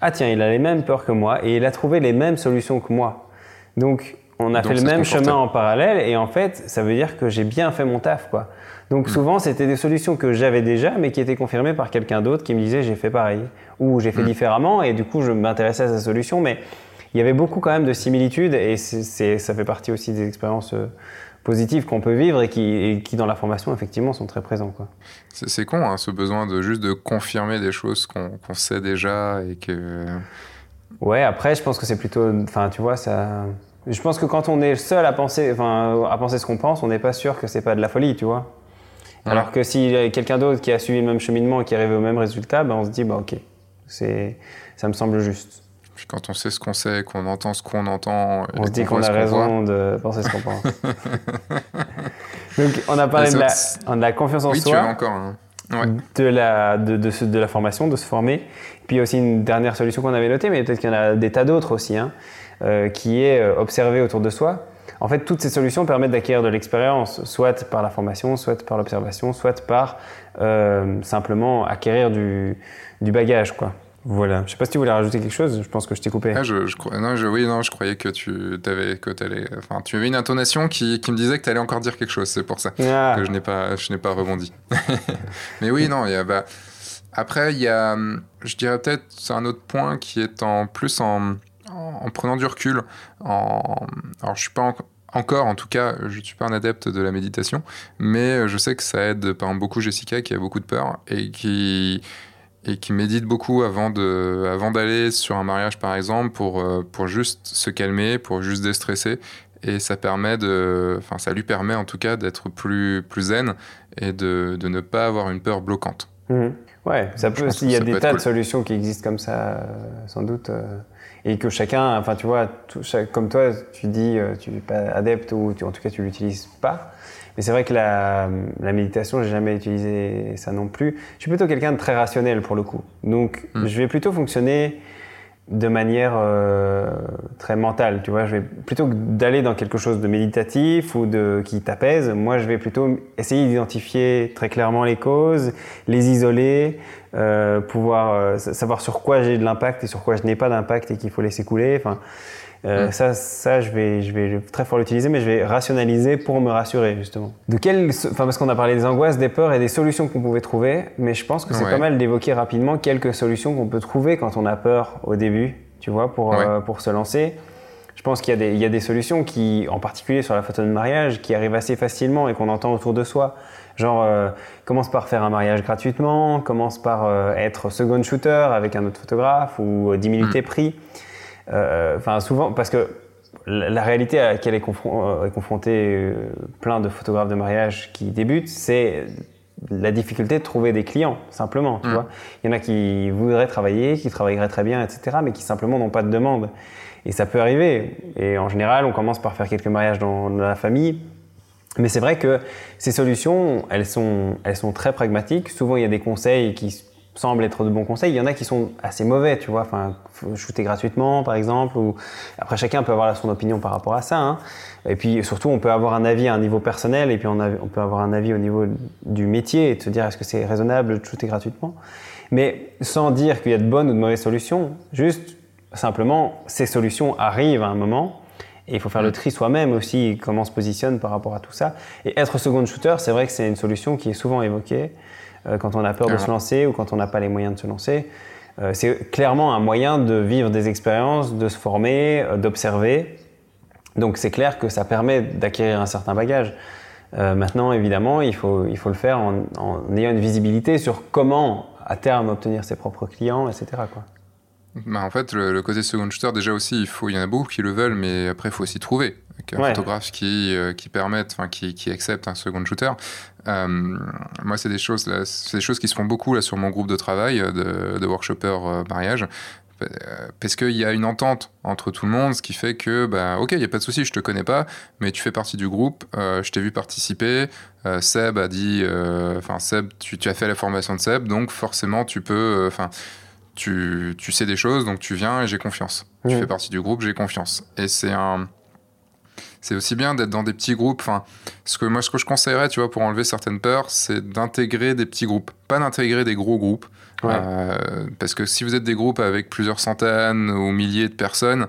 ah tiens, il a les mêmes peurs que moi et il a trouvé les mêmes solutions que moi. Donc, on a fait le même chemin en parallèle et en fait, ça veut dire que j'ai bien fait mon taf, quoi. Donc hmm. souvent, c'était des solutions que j'avais déjà, mais qui étaient confirmées par quelqu'un d'autre qui me disait j'ai fait pareil ou j'ai fait hmm. différemment et du coup, je m'intéressais à sa solution, mais il y avait beaucoup quand même de similitudes et c'est, ça fait partie aussi des expériences euh, positives qu'on peut vivre et qui, qui, dans la formation effectivement sont très présents. Quoi. C'est, con hein, ce besoin de juste de confirmer des choses qu'on, sait déjà et que... Ouais, après je pense que c'est plutôt... Enfin tu vois, ça... Je pense que quand on est seul à penser, enfin, à penser ce qu'on pense, on n'est pas sûr que c'est pas de la folie, tu vois. Alors que s'il y a quelqu'un d'autre qui a suivi le même cheminement et qui arrive au même résultat, ben on se dit, bah ok, c'est, ça me semble juste Puis quand on sait ce qu'on sait, qu'on entend ce qu'on entend, on se dit qu'on a raison de penser ce qu'on pense. Donc on a parlé de la, de la, confiance en oui, soi. Tu as encore. Hein. De, la, de, de, de, la formation, de se former. Puis il y a aussi une dernière solution qu'on avait notée, mais peut-être qu'il y en a des tas d'autres aussi, hein, euh, qui est euh, observer autour de soi. En fait, toutes ces solutions permettent d'acquérir de l'expérience, soit par la formation, soit par l'observation, soit par euh, simplement acquérir du, du bagage. Quoi. Voilà. Je sais pas si tu voulais rajouter quelque chose. Je pense que je t'ai coupé. Ah, je, je, non, je, oui, non, je croyais que tu avais, que allais, enfin, tu avais une intonation qui, qui me disait que tu allais encore dire quelque chose. C'est pour ça ah. que je n'ai pas, je n'ai pas rebondi. Mais oui, non, il y a, bah, après, il y a, je dirais peut-être, c'est un autre point qui est en plus en, en, prenant du recul. En, alors, je suis pas encore, en tout cas, je ne suis pas un adepte de la méditation, mais je sais que ça aide, par exemple, beaucoup Jessica qui a beaucoup de peur et qui et qui médite beaucoup avant de avant d'aller sur un mariage par exemple pour euh, pour juste se calmer pour juste déstresser. Et ça permet de enfin ça lui permet en tout cas d'être plus plus zen et de, de ne pas avoir une peur bloquante. Mmh. ouais ça peut il y a des tas de solutions qui existent comme ça euh, sans doute euh, et que chacun enfin tu vois comme toi tu dis tu n'es pas adepte ou tu, en tout cas tu l'utilises pas mais c'est vrai que la, la méditation, j'ai jamais utilisé ça non plus. Je suis plutôt quelqu'un de très rationnel pour le coup. Donc, hmm. je vais plutôt fonctionner de manière euh, très mentale, tu vois. Je vais plutôt que d'aller dans quelque chose de méditatif ou de qui t'apaise, moi, je vais plutôt essayer d'identifier très clairement les causes, les isoler, euh, pouvoir euh, savoir sur quoi j'ai de l'impact et sur quoi je n'ai pas d'impact et qu'il faut laisser couler. Enfin, euh, mm. Ça, ça, je vais, je vais très fort l'utiliser, mais je vais rationaliser pour me rassurer justement. De quel, enfin parce qu'on a parlé des angoisses, des peurs et des solutions qu'on pouvait trouver, mais je pense que c'est pas mal d'évoquer rapidement quelques solutions qu'on peut trouver quand on a peur au début, tu vois, pour euh, pour se lancer. Je pense qu'il y, a des, il y a des solutions qui, en particulier sur la photo de mariage, qui arrivent assez facilement et qu'on entend autour de soi. Genre, euh, commence par faire un mariage gratuitement, commence par être second shooter avec un autre photographe ou 10 minutes mm. prix. Euh, enfin, souvent, parce que la réalité à laquelle est, euh, est confronté euh, plein de photographes de mariage qui débutent, c'est la difficulté de trouver des clients, simplement. Tu mm. vois Il y en a qui voudraient travailler, qui travailleraient très bien, etc., mais qui simplement n'ont pas de demande. Et ça peut arriver. Et en général, on commence par faire quelques mariages dans, la famille. Mais c'est vrai que ces solutions, elles sont, elles sont très pragmatiques. Souvent, il y a des conseils qui semblent être de bons conseils. Il y en a qui sont assez mauvais, tu vois. Enfin, shooter gratuitement, par exemple. Ou... Après, chacun peut avoir son opinion par rapport à ça. Hein. Et puis, surtout, on peut avoir un avis à un niveau personnel et puis on, peut avoir un avis au niveau du métier et se dire est-ce que c'est raisonnable de shooter gratuitement? Mais sans dire qu'il y a de bonnes ou de mauvaises solutions, juste simplement, ces solutions arrivent à un moment. Et il faut faire le tri soi-même aussi, comment on se positionne par rapport à tout ça. Et être second shooter, c'est vrai que c'est une solution qui est souvent évoquée. Euh, quand on a peur de se lancer ou quand on n'a pas les moyens de se lancer. Euh, c'est clairement un moyen de vivre des expériences, de se former, euh, d'observer. Donc c'est clair que ça permet d'acquérir un certain bagage. maintenant, évidemment, il faut, il faut le faire en, ayant une visibilité sur comment, à terme, obtenir ses propres clients, etc. Quoi. Bah en fait, le, côté second shooter, déjà aussi, il, faut, il y en a beaucoup qui le veulent, mais après, il faut aussi trouver un photographe qui, qui permette, enfin, qui, qui accepte un second shooter. Euh, moi, c'est des choses, c'est des choses qui se font beaucoup là sur mon groupe de travail euh, de, de workshoppers euh, mariage parce qu'il y a une entente entre tout le monde, ce qui fait que, bah, ok, il n'y a pas de souci, je te connais pas, mais tu fais partie du groupe, je t'ai vu participer, Seb a dit, enfin, Seb, tu, tu, as fait la formation de Seb, donc forcément, tu peux, enfin, tu, tu, sais des choses, donc tu viens et j'ai confiance. Tu fais partie du groupe, j'ai confiance. Et c'est un, c'est aussi bien d'être dans des petits groupes. Enfin, ce que moi, ce que je conseillerais, tu vois, pour enlever certaines peurs, c'est d'intégrer des petits groupes, pas d'intégrer des gros groupes. Euh, parce que si vous êtes des groupes avec plusieurs centaines ou milliers de personnes,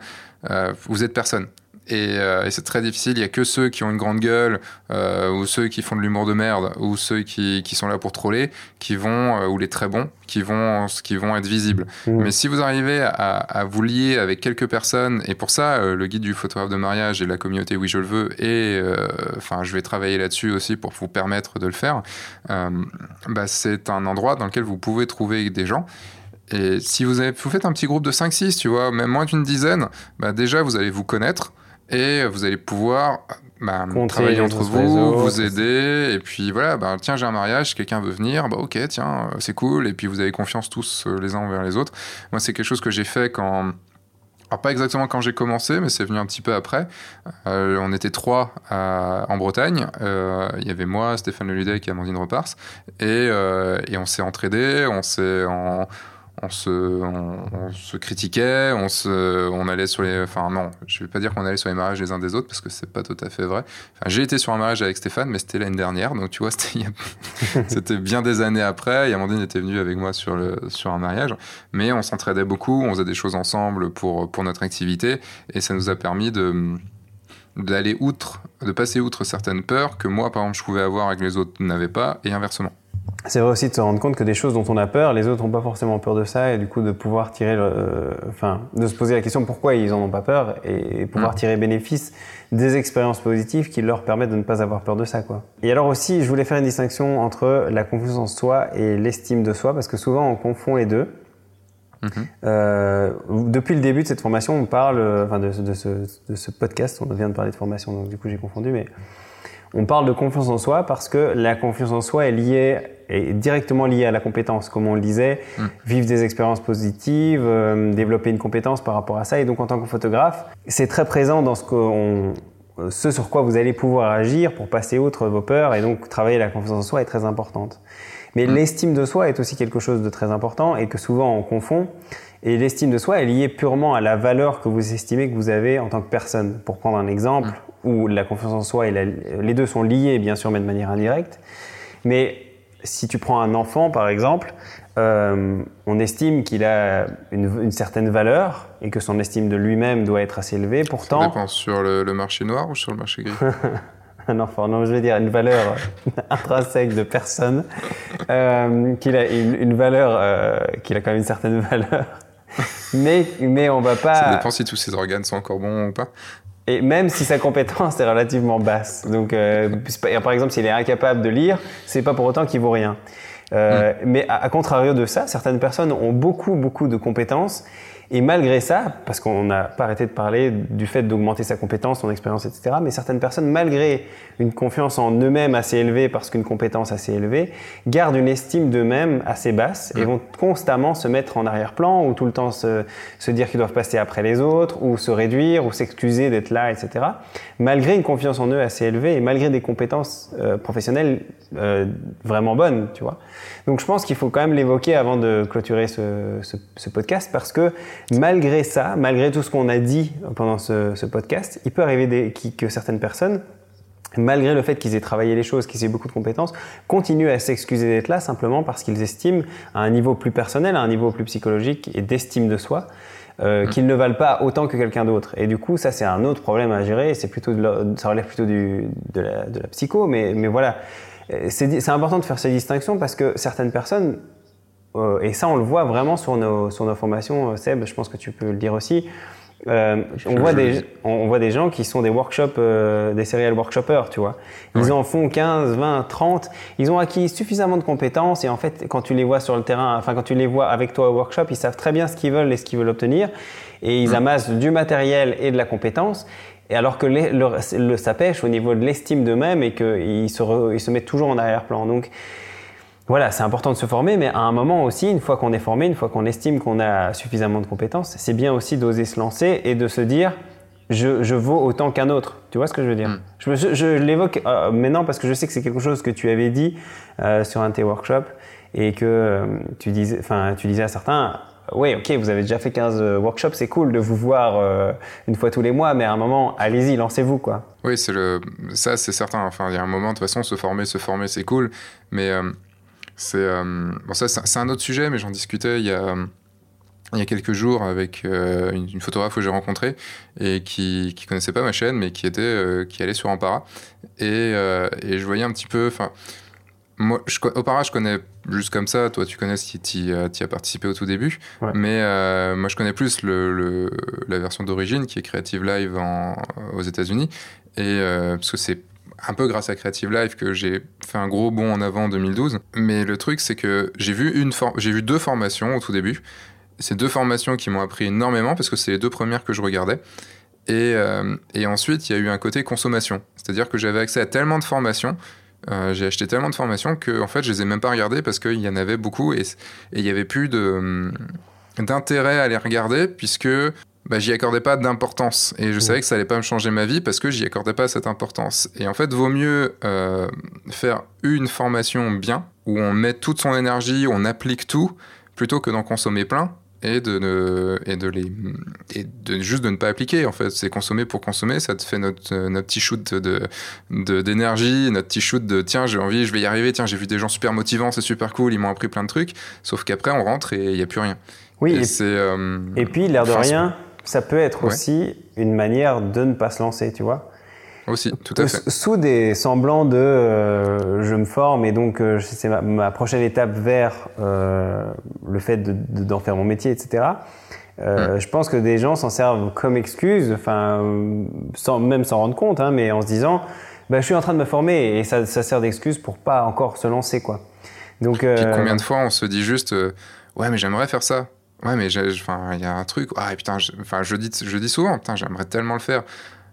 euh, vous êtes personne. Euh, et, c'est très difficile. Il y a que ceux qui ont une grande gueule, euh, ou ceux qui font de l'humour de merde, ou ceux qui, qui, sont là pour troller, qui vont, euh, ou les très bons, qui vont, qui vont être visibles. Mmh. Mais si vous arrivez à, à, vous lier avec quelques personnes, et pour ça, le guide du photographe de mariage et la communauté Oui Je le veux, et enfin, je vais travailler là-dessus aussi pour vous permettre de le faire, bah, c'est un endroit dans lequel vous pouvez trouver des gens. Et si vous, avez, vous faites un petit groupe de 5-6, tu vois, même moins d'une dizaine, bah déjà vous allez vous connaître et vous allez pouvoir bah, travailler entre vous, vous aider, et puis voilà, bah, tiens, j'ai un mariage, quelqu'un veut venir, bah ok, tiens, c'est cool, et puis vous avez confiance tous euh, les uns envers les autres. Moi, c'est quelque chose que j'ai fait quand alors pas exactement quand j'ai commencé, mais c'est venu un petit peu après. Euh, on était trois en Bretagne. Euh, il y avait moi, Stéphane Leludec et Amandine Repars. Et, euh, et on s'est entraidés, on s'est... En, on se, on, se critiquait, on, se, on allait sur les. Enfin, non, je vais pas dire qu'on allait sur les mariages les uns des autres parce que c'est pas tout à fait vrai. Enfin, j'ai été sur un mariage avec Stéphane, mais c'était l'année dernière, donc tu vois, c'était bien des années après. Et Amandine était venue avec moi sur, le, sur un mariage, mais on s'entraidait beaucoup, on faisait des choses ensemble pour, pour notre activité et ça nous a permis de d'aller outre, de passer outre certaines peurs que moi, par exemple, je pouvais avoir et que les autres n'avaient pas, et inversement c'est vrai aussi de se rendre compte que des choses dont on a peur, les autres n'ont pas forcément peur de ça, et du coup de pouvoir tirer, euh, enfin, de se poser la question pourquoi ils en ont pas peur, et, pouvoir mm. tirer bénéfice des expériences positives qui leur permettent de ne pas avoir peur de ça, quoi. Et alors aussi, je voulais faire une distinction entre la confiance en soi et l'estime de soi, parce que souvent on confond les deux. Mm-hmm. Euh, depuis le début de cette formation, on parle, enfin de, de, ce, de, ce, podcast, on vient de parler de formation, donc du coup j'ai confondu, mais on parle de confiance en soi parce que la confiance en soi est liée est directement liée à la compétence, comme on le disait, mm. vivre des expériences positives, euh, développer une compétence par rapport à ça. Et donc en tant que photographe, c'est très présent dans ce, ce sur quoi vous allez pouvoir agir pour passer outre vos peurs et donc travailler la confiance en soi est très importante. Mais mm. l'estime de soi est aussi quelque chose de très important et que souvent on confond. Et l'estime de soi est liée purement à la valeur que vous estimez que vous avez en tant que personne. Pour prendre un exemple, où la confiance en soi et les deux sont liés, bien sûr, mais de manière indirecte. Mais si tu prends un enfant, par exemple, euh, on estime qu'il a une, certaine valeur et que son estime de lui-même doit être assez élevée. Pourtant, ça dépend sur le, marché noir ou sur le marché gris Un enfant, non, je veux dire une valeur intrinsèque de personne, euh, qu'il a une, valeur, euh, qu'il a quand même une certaine valeur. Mais, mais on va pas. Ça dépend si tous ses organes sont encore bons ou pas. Et même si sa compétence est relativement basse. Donc, euh, par exemple, s'il est incapable de lire, c'est pas pour autant qu'il vaut rien. Euh, mm. Mais à, à, contrario de ça, certaines personnes ont beaucoup, beaucoup de compétences et malgré ça, parce qu'on n'a pas arrêté de parler du fait d'augmenter sa compétence, son expérience, etc., mais certaines personnes, malgré une confiance en eux-mêmes assez élevée, parce qu'une compétence assez élevée, gardent une estime d'eux-mêmes assez basse et vont constamment se mettre en arrière-plan ou tout le temps se, se dire qu'ils doivent passer après les autres ou se réduire ou s'excuser d'être là, etc., malgré une confiance en eux assez élevée et malgré des compétences euh, professionnelles euh, vraiment bonnes, tu vois. Donc je pense qu'il faut quand même l'évoquer avant de clôturer ce, ce, ce podcast parce que malgré ça, malgré tout ce qu'on a dit pendant ce, podcast, il peut arriver que certaines personnes, malgré le fait qu'ils aient travaillé les choses, qu'ils aient beaucoup de compétences, continuent à s'excuser d'être là simplement parce qu'ils estiment à un niveau plus personnel, à un niveau plus psychologique et d'estime de soi, euh, mm. qu'ils ne valent pas autant que quelqu'un d'autre. Et du coup, ça c'est un autre problème à gérer. C'est plutôt ça relève plutôt de, la, psycho, mais, mais voilà. C'est important de faire ces distinctions parce que certaines personnes euh, et ça, on le voit vraiment sur nos, sur nos formations, euh, Seb, je pense que tu peux le dire aussi. Euh, on, voit des, on voit des gens qui sont des workshops, des serial workshoppers, tu vois. Ils en font 15, 20, 30. Ils ont acquis suffisamment de compétences et en fait, quand tu les vois sur le terrain, enfin, quand tu les vois avec toi au workshop, ils savent très bien ce qu'ils veulent et ce qu'ils veulent obtenir. Et ils mm. amassent du matériel et de la compétence. Et alors que le, ça pêche au niveau de l'estime d'eux-mêmes et qu'ils se, ils se mettent toujours en arrière-plan. Donc, voilà, c'est important de se former, mais à un moment aussi, une fois qu'on est formé, une fois qu'on estime qu'on a suffisamment de compétences, c'est bien aussi d'oser se lancer et de se dire je, je vaux autant qu'un autre. Tu vois ce que je veux dire? Mm. Je, je, l'évoque euh, maintenant parce que je sais que c'est quelque chose que tu avais dit euh, sur un de tes workshops et que euh, tu, disais, tu disais à certains oui, ok, vous avez déjà fait 15 workshops, c'est cool de vous voir une fois tous les mois, mais à un moment, allez-y, lancez-vous, quoi. Oui, c'est le, ça, c'est certain. Enfin, il y a un moment, de toute façon, se former, se former, c'est cool, mais c'est euh, bon, ça, c'est un autre sujet, mais j'en discutais il y a il y a quelques jours avec euh, une, photographe que j'ai rencontrée et qui qui connaissait pas ma chaîne mais qui était euh, qui allait sur Ampara. Et, et, je voyais un petit peu enfin moi je, Opara je connais juste comme ça. Toi tu connais si tu as participé au tout début. Mais moi je connais plus le, le la version d'origine qui est Creative Live en, aux États-Unis. Et parce que c'est un peu grâce à Creative Life que j'ai fait un gros bond en avant en 2012. Mais le truc, c'est que j'ai vu, vu deux formations au tout début. Ces deux formations qui m'ont appris énormément parce que c'est les deux premières que je regardais. Et, euh, et ensuite, il y a eu un côté consommation. C'est-à-dire que j'avais accès à tellement de formations, euh, j'ai acheté tellement de formations que en fait, je les ai même pas regardées parce qu'il y en avait beaucoup et il y avait plus hum, d'intérêt à les regarder puisque bah, j'y accordais pas d'importance. Et je savais que ça allait pas me changer ma vie parce que j'y accordais pas cette importance. Et en fait, vaut mieux euh, faire une formation bien, où on met toute son énergie, on applique tout, plutôt que d'en consommer plein et de ne, et de les et de juste de ne pas appliquer en fait. C'est consommer pour consommer ça te fait notre, notre petit shoot de d'énergie notre petit shoot de tiens j'ai envie je vais y arriver tiens j'ai vu des gens super motivants c'est super cool ils m'ont appris plein de trucs. Sauf qu'après on rentre et il y a plus rien. Oui et, c'est euh, et puis l'air de rien ça peut être aussi une manière de ne pas se lancer tu vois aussi, tout à fait. Sous des semblants de euh, je me forme et donc euh, c'est ma, prochaine étape vers euh, le fait d'en de, faire mon métier, etc. Mm. Je pense que des gens s'en servent comme excuse, enfin, sans même s'en rendre compte, hein, mais en se disant bah, je suis en train de me former et ça, ça sert d'excuse pour pas encore se lancer. Quoi. Donc, combien de fois on se dit juste ouais, mais j'aimerais faire ça Ouais, mais il y a un truc. Ah, putain, enfin, je, dis, je dis souvent, putain, j'aimerais tellement le faire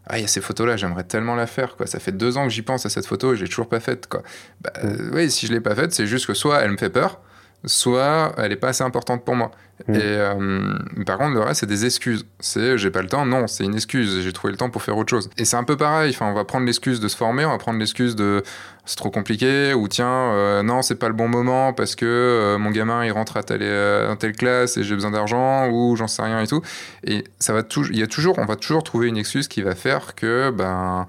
ah, il y a ces photos-là, j'aimerais tellement la faire, quoi. Ça fait deux ans que j'y pense à cette photo et je l'ai toujours pas faite, quoi. Bah, oui, si je l'ai pas faite, c'est juste que soit elle me fait peur, soit elle est pas assez importante pour moi. Mm. Et euh, par contre, le reste, c'est des excuses. C'est j'ai pas le temps, non, c'est une excuse. J'ai trouvé le temps pour faire autre chose. Et c'est un peu pareil. Enfin, on va prendre l'excuse de se former, on va prendre l'excuse de c'est trop compliqué, ou tiens, euh, non, c'est pas le bon moment parce que euh, mon gamin il rentre à telle, à telle classe et j'ai besoin d'argent, ou j'en sais rien et tout. Et ça va toujours, il y a toujours, on va toujours trouver une excuse qui va faire que ben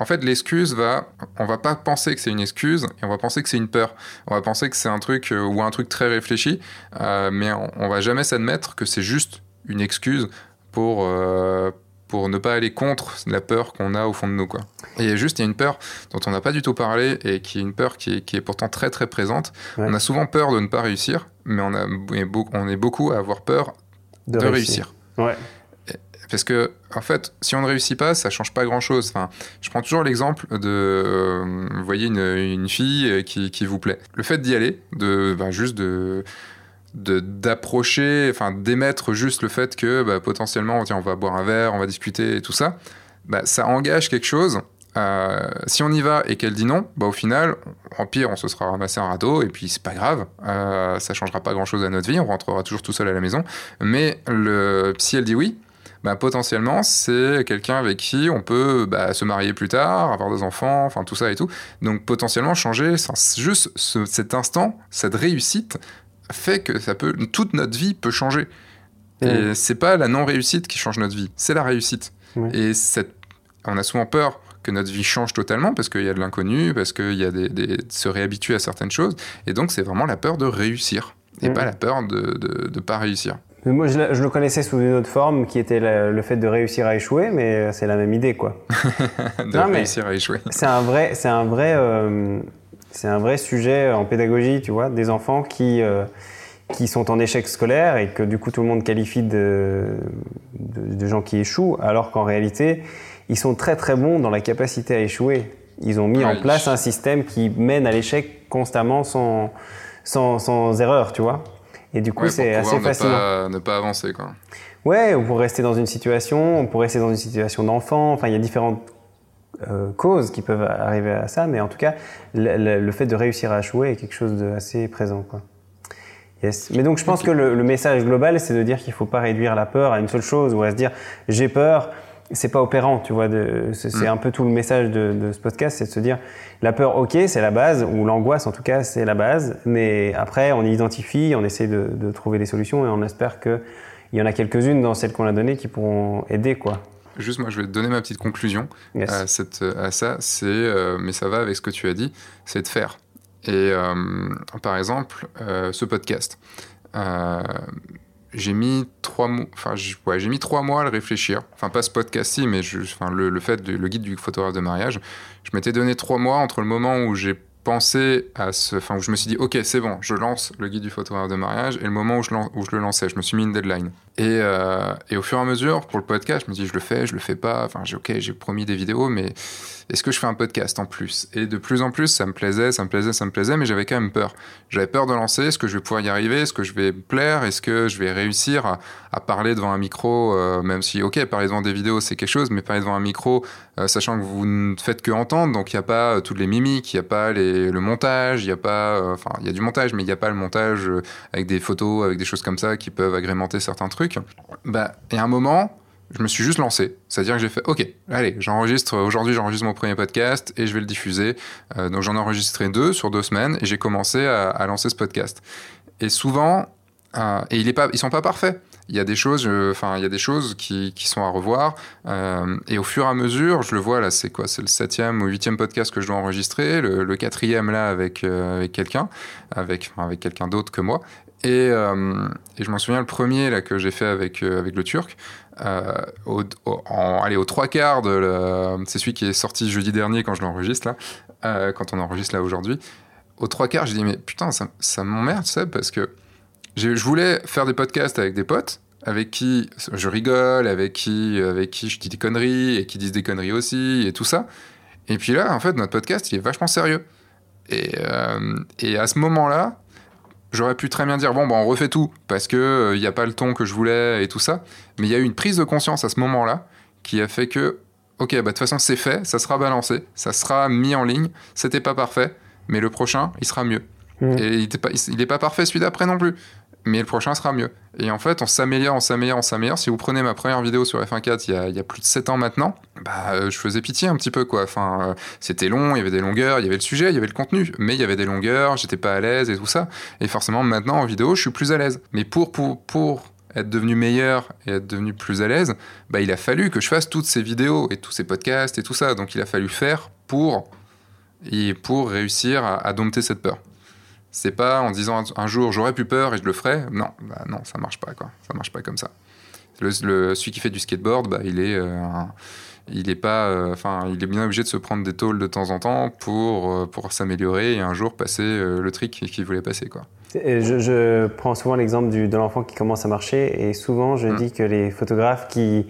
en fait, l'excuse va, on va pas penser que c'est une excuse et on va penser que c'est une peur. On va penser que c'est un truc euh, ou un truc très réfléchi, euh, mais on, on, va jamais s'admettre que c'est juste une excuse pour euh, pour ne pas aller contre la peur qu'on a au fond de nous quoi. Et il y a juste il y a une peur dont on n'a pas du tout parlé et qui est une peur qui est, qui est pourtant très très présente. On a souvent peur de ne pas réussir, mais on a on est beaucoup à avoir peur de, réussir. Ouais. Parce que, en fait, si on ne réussit pas, ça change pas grand-chose. Enfin, je prends toujours l'exemple de, euh, vous voyez, une, fille euh, qui, vous plaît. Le fait d'y aller, de, ben, juste de d'approcher, enfin d'émettre juste le fait que bah, potentiellement, tiens, on va boire un verre, on va discuter et tout ça, bah, ça engage quelque chose. Euh, si on y va et qu'elle dit non, bah, au final, en pire, on se sera ramassé un radeau et puis c'est pas grave, euh, ça changera pas grand chose à notre vie, on rentrera toujours tout seul à la maison. Mais si elle dit oui, bah, potentiellement, c'est quelqu'un avec qui on peut bah, se marier plus tard, avoir des enfants, enfin tout ça et tout. Donc potentiellement changer, juste cet instant, cette réussite fait que ça peut, toute notre vie peut changer. Et c'est pas la non-réussite qui change notre vie, c'est la réussite. Et cette, on a souvent peur que notre vie change totalement parce qu'il y a de l'inconnu, parce qu'il y a des, des, se réhabituer à certaines choses. Et donc c'est vraiment la peur de réussir et pas la peur de ne pas réussir. Moi, je, le connaissais sous une autre forme qui était le, fait de réussir à échouer, mais euh, c'est la même idée, quoi. de réussir à échouer. C'est un vrai, c'est un vrai, euh, c'est un vrai sujet en pédagogie, tu vois, des enfants qui euh, qui sont en échec scolaire et que du coup tout le monde qualifie de, de, gens qui échouent, alors qu'en réalité, ils sont très très bons dans la capacité à échouer. Ils ont mis en place un système qui mène à l'échec constamment sans, sans, sans erreur, tu vois. Et du coup, c'est assez ne fascinant. Pas, ne pas avancer, quoi. Ouais, on pourrait rester dans une situation, on pourrait rester dans une situation d'enfant. Enfin, il y a différentes euh, causes qui peuvent arriver à ça, mais en tout cas, le, fait de réussir à jouer est quelque chose d'assez présent, quoi. Yes. Mais donc, je pense que le, le, message global, c'est de dire qu'il ne faut pas réduire la peur à une seule chose ou à se dire j'ai peur c'est pas opérant, tu vois. C'est mm. un peu tout le message de, ce podcast, c'est de se dire la peur, ok, c'est la base, ou l'angoisse en tout cas, c'est la base, mais après on identifie, on essaie de, trouver des solutions et on espère qu'il y en a quelques-unes dans celles qu'on a données qui pourront aider, quoi. Juste, moi, je vais te donner ma petite conclusion à, cette, à ça. C'est, euh, mais ça va avec ce que tu as dit, c'est de faire. Et euh, par exemple, euh, ce podcast j'ai mis trois mois, enfin, mis trois mois à le réfléchir. Enfin, pas ce podcast-ci, mais le, fait, de, guide du photographe de mariage. Je m'étais donné trois mois entre le moment où j'ai pensé à ce, enfin, où je me suis dit, ok, c'est bon, je lance le guide du photographe de mariage, et le moment où je le lançais, je me suis mis une deadline. Et, euh, et, au fur et à mesure, pour le podcast, je me dis, je le fais, je le fais pas. Enfin, j'ai ok, j'ai promis des vidéos, mais est-ce que je fais un podcast en plus? Et de plus en plus, ça me plaisait, ça me plaisait, ça me plaisait, mais j'avais quand même peur. J'avais peur de lancer. Est-ce que je vais pouvoir y arriver? Est-ce que je vais plaire? Est-ce que je vais réussir à, parler devant un micro euh, Même si, ok, parler devant des vidéos, c'est quelque chose, mais parler devant un micro, euh, sachant que vous ne faites que entendre, donc il n'y a pas toutes les mimiques, il n'y a pas le montage, il n'y a pas. Enfin, il y a du montage, mais il n'y a pas le montage avec des photos, avec des choses comme ça qui peuvent agrémenter certains trucs. Truc. Bah, et à un moment, je me suis juste lancé. C'est-à-dire que j'ai fait, ok, allez, j'enregistre, aujourd'hui j'enregistre mon premier podcast et je vais le diffuser. Euh, donc j'en ai enregistré deux sur deux semaines et j'ai commencé à, lancer ce podcast. Et souvent, euh, et il est sont pas parfaits. Il y a des choses, enfin, il y a des choses qui, sont à revoir. Euh, et au fur et à mesure, je le vois là, c'est quoi? C'est le septième ou huitième podcast que je dois enregistrer, le, quatrième là avec, quelqu'un, avec quelqu'un d'autre que moi. Et, et je m'en souviens, le premier là, que j'ai fait avec, avec le Turc, euh, au, allez, aux trois quarts de. C'est celui qui est sorti jeudi dernier quand je l'enregistre, là, euh, quand on enregistre là aujourd'hui. Aux trois quarts, j'ai dit, mais putain, ça, ça m'emmerde, ça, parce que je voulais faire des podcasts avec des potes avec qui je rigole, avec qui, avec qui je dis des conneries, et qui disent des conneries aussi, et tout ça. Et puis là, en fait, notre podcast, il est vachement sérieux. Et, euh, et à ce moment-là, J'aurais pu très bien dire bon, bah, on refait tout parce que il euh, n'y a pas le ton que je voulais et tout ça. Mais il y a eu une prise de conscience à ce moment-là qui a fait que, ok, bah, de toute façon, c'est fait, ça sera balancé, ça sera mis en ligne. C'était pas parfait, mais le prochain, il sera mieux. Mmh. Et il n'est pas, pas parfait celui d'après non plus mais le prochain sera mieux. Et en fait, on s'améliore, on s'améliore, on s'améliore. Si vous prenez ma première vidéo sur F1.4 il y a, il y a plus de 7 ans maintenant, bah, euh, je faisais pitié un petit peu, quoi. Enfin, euh, c'était long, il y avait des longueurs, il y avait le sujet, il y avait le contenu, mais il y avait des longueurs, j'étais pas à l'aise et tout ça. Et forcément, maintenant, en vidéo, je suis plus à l'aise. Mais pour, pour, pour être devenu meilleur et être devenu plus à l'aise, bah, il a fallu que je fasse toutes ces vidéos et tous ces podcasts et tout ça. Donc, il a fallu faire pour, et pour réussir à, à dompter cette peur. C'est pas en disant un, jour j'aurais pu peur et je le ferai. Non, bah non, ça marche pas quoi. Ça marche pas comme ça. Le, celui qui fait du skateboard, bah, il est, euh, il est pas, euh, enfin, il est bien obligé de se prendre des tôles de temps en temps pour euh, pour s'améliorer et un jour passer le trick qu'il voulait passer quoi. je, prends souvent l'exemple de l'enfant qui commence à marcher et souvent je mmh. dis que les photographes qui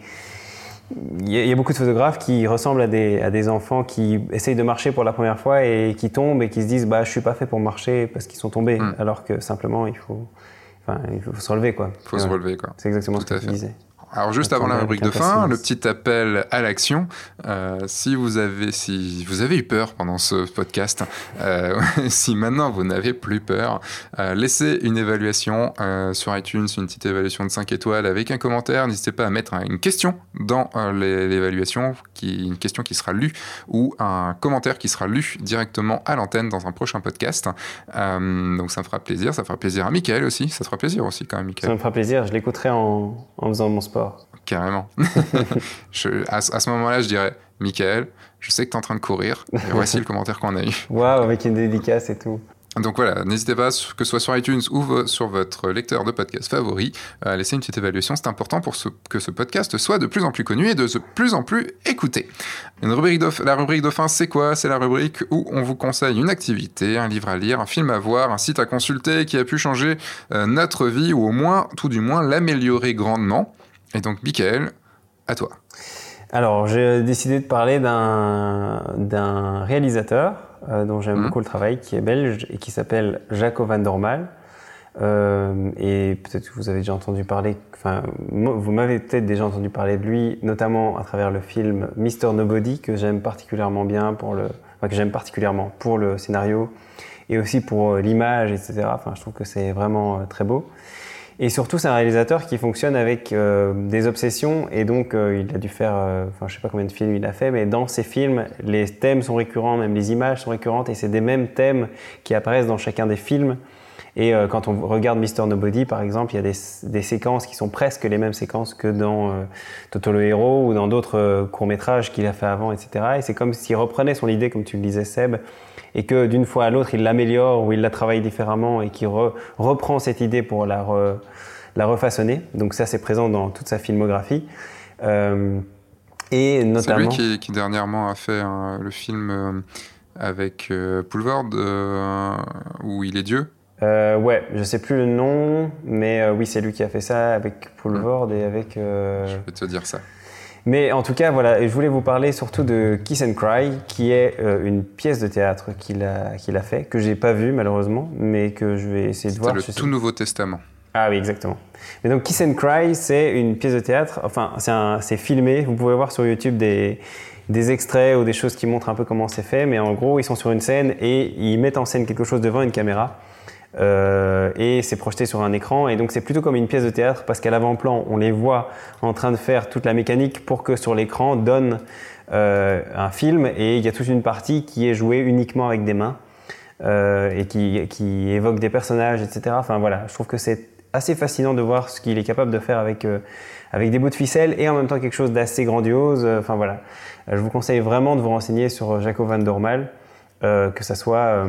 il y, a beaucoup de photographes qui ressemblent à des, à des, enfants qui essayent de marcher pour la première fois et qui tombent et qui se disent bah je suis pas fait pour marcher parce qu'ils sont tombés hmm. alors que simplement il faut enfin il faut, se relever quoi. Il faut se relever quoi. C'est exactement ce que tu disais. Alors juste avant la rubrique de fin, le petit appel à l'action. Euh, si vous avez si vous avez eu peur pendant ce podcast, euh, si maintenant vous n'avez plus peur, euh, laissez une évaluation sur iTunes, une petite évaluation de 5 étoiles avec un commentaire. N'hésitez pas à mettre une question dans l'évaluation, qui une question qui sera lue ou un commentaire qui sera lu directement à l'antenne dans un prochain podcast. donc ça me fera plaisir, ça fera plaisir à Michael aussi, ça te fera plaisir aussi quand même Michael. Ça me fera plaisir, je l'écouterai en, en faisant mon sport. Carrément. à, ce moment-là, je dirais, Michael, je sais que tu es en train de courir, et voici le commentaire qu'on a eu. Waouh, avec une dédicace et tout. Donc voilà, n'hésitez pas, que ce soit sur iTunes ou sur votre lecteur de podcast favori, à laisser une petite évaluation. C'est important pour que ce podcast soit de plus en plus connu et de plus en plus écouté. Une rubrique la rubrique de fin, c'est quoi? C'est la rubrique où on vous conseille une activité, un livre à lire, un film à voir, un site à consulter qui a pu changer euh, notre vie ou au moins, tout du moins, l'améliorer grandement. Et donc, Michael, à toi. Alors, j'ai décidé de parler d'un réalisateur euh, dont j'aime mhm. beaucoup le travail, qui est belge et qui s'appelle Jaco van Dormal. Euh, et peut-être que vous avez déjà entendu parler, enfin, vous m'avez peut-être déjà entendu parler de lui, notamment à travers le film Mr. Nobody, que j'aime particulièrement bien pour le, enfin, que j'aime particulièrement pour le scénario et aussi pour euh, l'image, etc. Enfin, je trouve que c'est vraiment très beau. Et surtout, c'est un réalisateur qui fonctionne avec euh, des obsessions. Et donc, euh, il a dû faire, euh, enfin, je sais pas combien de films il a fait, mais dans ses films, les thèmes sont récurrents, même les images sont récurrentes. Et c'est des mêmes thèmes qui apparaissent dans chacun des films. Et quand on regarde Mr. Nobody, par exemple, il y a des, des, séquences qui sont presque les mêmes séquences que dans Toto le héros ou dans d'autres courts-métrages qu'il a fait avant, etc. Et c'est comme s'il reprenait son idée, comme tu le disais, Seb, et que d'une fois à l'autre, il l'améliore ou il la travaille différemment et qu'il reprend cette idée pour la, la refaçonner. Donc ça, c'est présent dans toute sa filmographie. Euh, et notamment... C'est lui qui, dernièrement a fait le film euh, avec euh, euh, où il est Dieu. ouais, je sais plus le nom, mais oui, c'est lui qui a fait ça avec Poulvord et avec. Je vais te dire ça. Mais en tout cas, voilà, je voulais vous parler surtout de Kiss and Cry, qui est euh, une pièce de théâtre qu'il a, qu'il a fait, que j'ai pas vue malheureusement, mais que je vais essayer de voir. C'est le tout Nouveau Testament. Ah oui, exactement. Mais donc Kiss and Cry, c'est une pièce de théâtre, enfin, c'est filmé, vous pouvez voir sur YouTube des, des extraits ou des choses qui montrent un peu comment c'est fait, mais en gros, ils sont sur une scène et ils mettent en scène quelque chose devant une caméra. Euh, et c'est projeté sur un écran. Et donc c'est plutôt comme une pièce de théâtre parce qu'à l'avant-plan, on les voit en train de faire toute la mécanique pour que sur l'écran donne euh, un film. Et il y a toute une partie qui est jouée uniquement avec des mains euh, et qui, qui, évoque des personnages, etc. Enfin voilà, je trouve que c'est assez fascinant de voir ce qu'il est capable de faire avec, euh, avec des bouts de ficelle et en même temps quelque chose d'assez grandiose. Enfin voilà, je vous conseille vraiment de vous renseigner sur Jaco van Dormal, que ça soit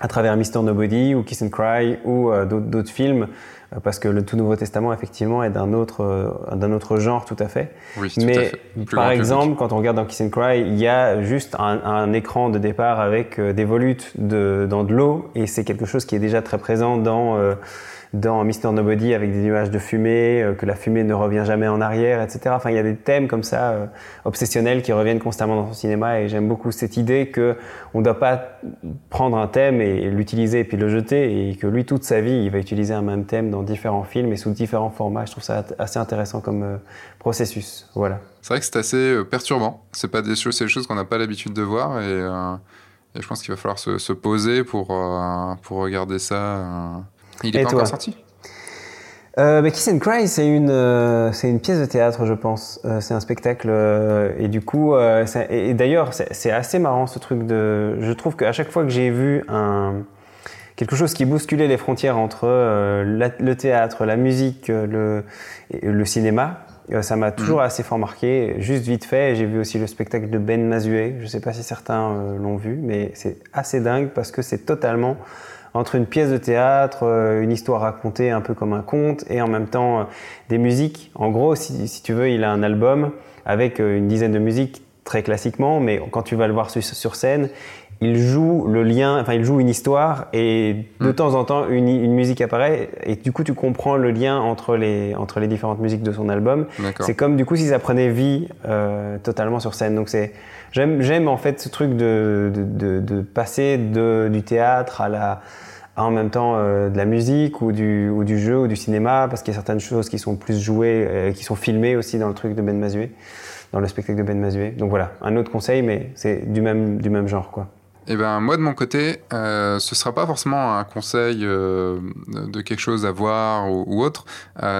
à travers Mister Nobody ou Kiss and Cry ou euh, d'autres films, euh, parce que le Tout Nouveau Testament, effectivement, est d'un autre, euh, d'un autre genre tout à fait. Oui, Mais tout à fait. par exemple, quand on regarde dans Kiss and Cry, il y a juste un, un écran de départ avec des volutes de, dans de l'eau, et c'est quelque chose qui est déjà très présent dans dans Mister Nobody avec des nuages de fumée, euh, que la fumée ne revient jamais en arrière, etc. Enfin, il y a des thèmes comme ça euh, obsessionnels qui reviennent constamment dans son cinéma et j'aime beaucoup cette idée que on ne doit pas prendre un thème et, l'utiliser et puis le jeter et que lui toute sa vie il va utiliser un même thème dans différents films et sous différents formats. Je trouve ça assez intéressant comme euh, processus. Voilà. C'est vrai que c'est assez perturbant. C'est pas des choses, choses qu'on n'a pas l'habitude de voir et, et, je pense qu'il va falloir se, se poser pour pour regarder ça il est pas encore sorti euh, bah, Kiss and Cry, c'est une, euh, c'est une pièce de théâtre, je pense. Euh, c'est un spectacle. Euh, et du coup, euh, et, d'ailleurs, c'est, assez marrant ce truc de. Je trouve qu'à chaque fois que j'ai vu un, quelque chose qui bousculait les frontières entre le théâtre, la musique, le, le cinéma, ça m'a toujours mm. assez fort marqué. Juste vite fait, j'ai vu aussi le spectacle de Ben Mazué. Je ne sais pas si certains l'ont vu, mais c'est assez dingue parce que c'est totalement entre une pièce de théâtre, euh, une histoire racontée un peu comme un conte, et en même temps euh, des musiques. En gros, si, tu veux, il a un album avec euh, une dizaine de musiques très classiquement, mais quand tu vas le voir sur, scène, il joue le lien, enfin il joue une histoire et de hmm. temps en temps une, musique apparaît et du coup tu comprends le lien entre les, entre les différentes musiques de son album. C'est comme du coup si ça prenait vie totalement sur scène. Donc c'est j'aime en fait ce truc de, de, de passer du théâtre à la en même temps euh, de la musique ou du, jeu ou du cinéma, parce qu'il y a certaines choses qui sont plus jouées, euh, qui sont filmées aussi dans le truc de Ben Mazué, dans le spectacle de Ben Mazué. Donc voilà, un autre conseil, mais c'est du même, du même genre. quoi. Eh ben, moi, de mon côté, euh, ce ne sera pas forcément un conseil de quelque chose à voir ou, autre.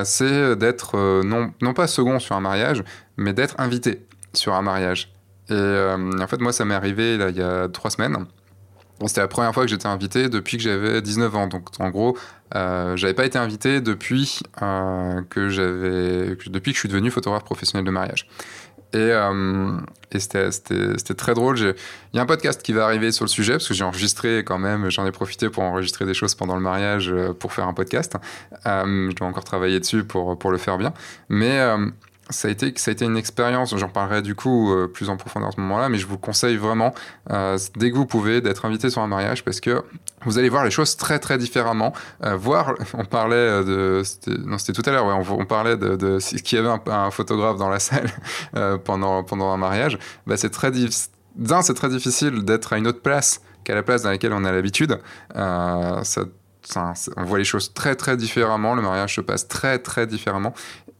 c'est d'être, non, non pas second sur un mariage, mais d'être invité sur un mariage. Et en fait, moi, ça m'est arrivé il y a trois semaines. C'était la première fois que j'étais invité depuis que j'avais 19 ans. Donc en gros, euh, j'avais pas été invité depuis euh, que depuis que je suis devenu photographe professionnel de mariage. Et, euh, c'était très drôle. Il y a un podcast qui va arriver sur le sujet parce que j'ai enregistré quand même. J'en ai profité pour enregistrer des choses pendant le mariage euh, pour faire un podcast. Je dois encore travailler dessus pour pour le faire bien. Mais ça a été, ça a été une expérience, j'en parlerai du coup euh, plus en profondeur à ce moment-là, mais je vous conseille vraiment, euh, dès que vous pouvez, d'être invité sur un mariage parce que vous allez voir les choses très très différemment. Euh, voir, on parlait de, non c'était tout à l'heure, ouais, on, parlait de, de qu'il y avait un, photographe dans la salle pendant, pendant un mariage. Bah, c'est très, d'un, c'est très difficile d'être à une autre place qu'à la place dans laquelle on a l'habitude. on voit les choses très très différemment, le mariage se passe très très différemment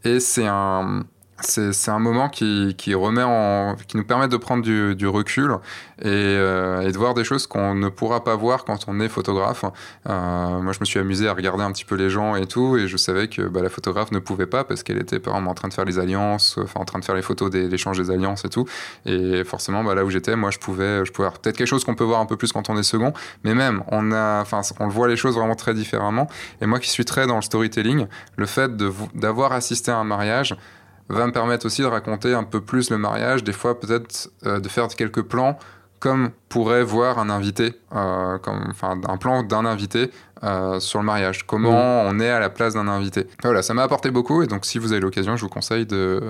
et c'est un c'est un moment qui, qui, remet en, qui nous permet de prendre du, du recul et, euh, et, de voir des choses qu'on ne pourra pas voir quand on est photographe. Euh, moi, je me suis amusé à regarder un petit peu les gens et tout, et je savais que bah, la photographe ne pouvait pas parce qu'elle était par exemple en train de faire les alliances, enfin en train de faire les photos des l'échange des alliances et tout. Et forcément, bah, là où j'étais, moi, je pouvais, je pouvais peut-être quelque chose qu'on peut voir un peu plus quand on est second, mais même on a, enfin, on voit les choses vraiment très différemment. Et moi, qui suis très dans le storytelling, le fait d'avoir assisté à un mariage va me permettre aussi de raconter un peu plus le mariage, des fois peut-être euh, de faire quelques plans comme pourrait voir un invité, euh, comme, enfin un plan d'un invité euh, sur le mariage. Comment mm. on est à la place d'un invité. Voilà, ça m'a apporté beaucoup et donc si vous avez l'occasion, je vous conseille de,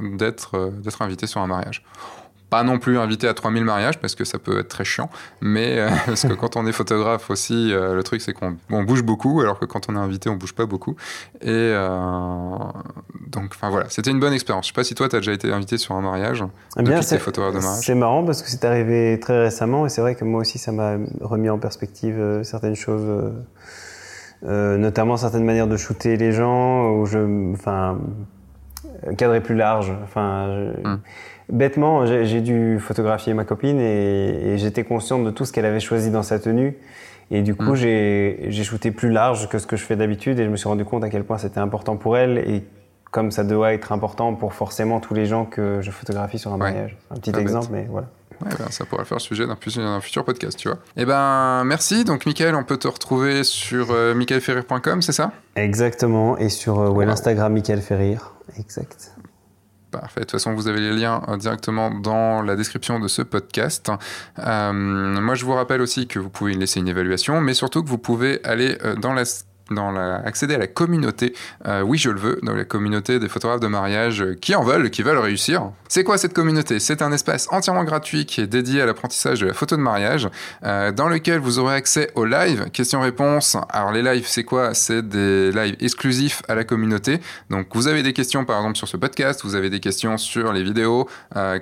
d'être, d'être invité sur un mariage pas non plus invité à 3000 mariages parce que ça peut être très chiant, mais euh, parce que quand on est photographe aussi, euh, le truc c'est qu'on bouge beaucoup, alors que quand on est invité, on bouge pas beaucoup. Et euh, donc, enfin voilà, c'était une bonne expérience. Je sais pas si toi, tu as déjà été invité sur un mariage eh bien, depuis photographe de mariage. C'est marrant parce que c'est arrivé très récemment et c'est vrai que moi aussi, ça m'a remis en perspective certaines choses. notamment certaines manières de shooter les gens, où je, enfin, cadrer plus large. Enfin, hum. Bêtement, j'ai dû photographier ma copine et, j'étais consciente de tout ce qu'elle avait choisi dans sa tenue. Et du coup, mm. j'ai shooté plus large que ce que je fais d'habitude et je me suis rendu compte à quel point c'était important pour elle et comme ça doit être important pour forcément tous les gens que je photographie sur un mariage. Un petit exemple, mais voilà. Ouais, ben, ça pourrait faire le sujet d'un futur podcast, tu vois. Eh ben, merci. Donc, Michael, on peut te retrouver sur euh, michaelferrir.com, c'est ça? Exactement. Et sur euh, l'Instagram Michael Ferrir. Exact. Parfait. De toute façon, vous avez les liens euh, directement dans la description de ce podcast. Euh, moi, je vous rappelle aussi que vous pouvez laisser une évaluation, mais surtout que vous pouvez aller dans la dans la, accéder à la communauté, euh, oui je le veux, dans la communauté des photographes de mariage euh, qui en veulent, qui veulent réussir. C'est quoi cette communauté? C'est un espace entièrement gratuit qui est dédié à l'apprentissage de la photo de mariage, euh, dans lequel vous aurez accès aux lives, questions-réponses. Alors les lives c'est quoi? C'est des lives exclusifs à la communauté. Donc vous avez des questions par exemple sur ce podcast, vous avez des questions sur les vidéos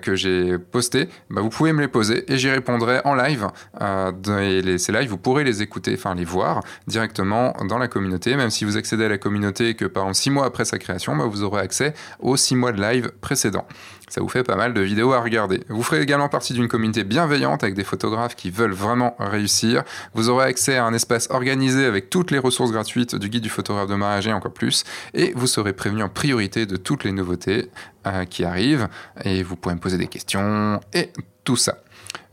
que j'ai postées, bah, vous pouvez me les poser et j'y répondrai en live. et les, ces lives vous pourrez les écouter, enfin les voir directement dans la communauté. Même si vous accédez à la communauté que par exemple six mois après sa création, bah, vous aurez accès aux six mois de live précédents. Ça vous fait pas mal de vidéos à regarder. Vous ferez également partie d'une communauté bienveillante avec des photographes qui veulent vraiment réussir. Vous aurez accès à un espace organisé avec toutes les ressources gratuites du guide du photographe de mariage et encore plus. Et vous serez prévenu en priorité de toutes les nouveautés euh, qui arrivent. Et vous pourrez me poser des questions et tout ça.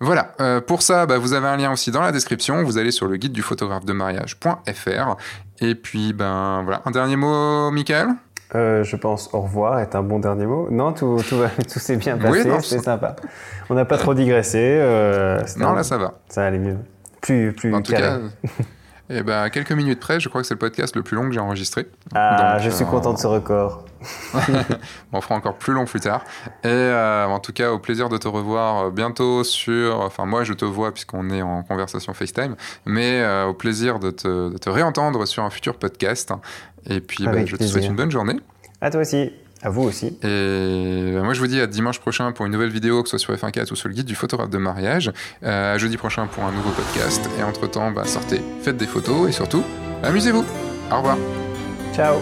Voilà, euh, pour ça, bah, vous avez un lien aussi dans la description. Vous allez sur le guide du photographe de mariage.fr. Et puis, ben voilà, un dernier mot, Michael? Euh, je pense au revoir est un bon dernier mot. Non, tout, tout, tout s'est bien passé, c'est sympa. On n'a pas trop digressé. Euh, non, là, ça va. Ça allait mieux. Plus, plus En tout cas, et eh ben, quelques minutes près, je crois que c'est le podcast le plus long que j'ai enregistré. Ah, je suis content de ce record. on fera encore plus long plus tard. Et euh, en tout cas, au plaisir de te revoir euh, bientôt sur. Enfin, moi, je te vois puisqu'on est en conversation FaceTime, mais euh, au plaisir de te, de te, réentendre sur un futur podcast. Et puis, bah, je te souhaite une bonne journée. À toi aussi. À vous aussi. Et bah, moi, je vous dis à dimanche prochain pour une nouvelle vidéo, que ce soit sur F1.4 ou sur le guide du photographe de mariage. à jeudi prochain pour un nouveau podcast. Et entre-temps, bah, sortez, faites des photos et surtout, amusez-vous. Au revoir. Ciao.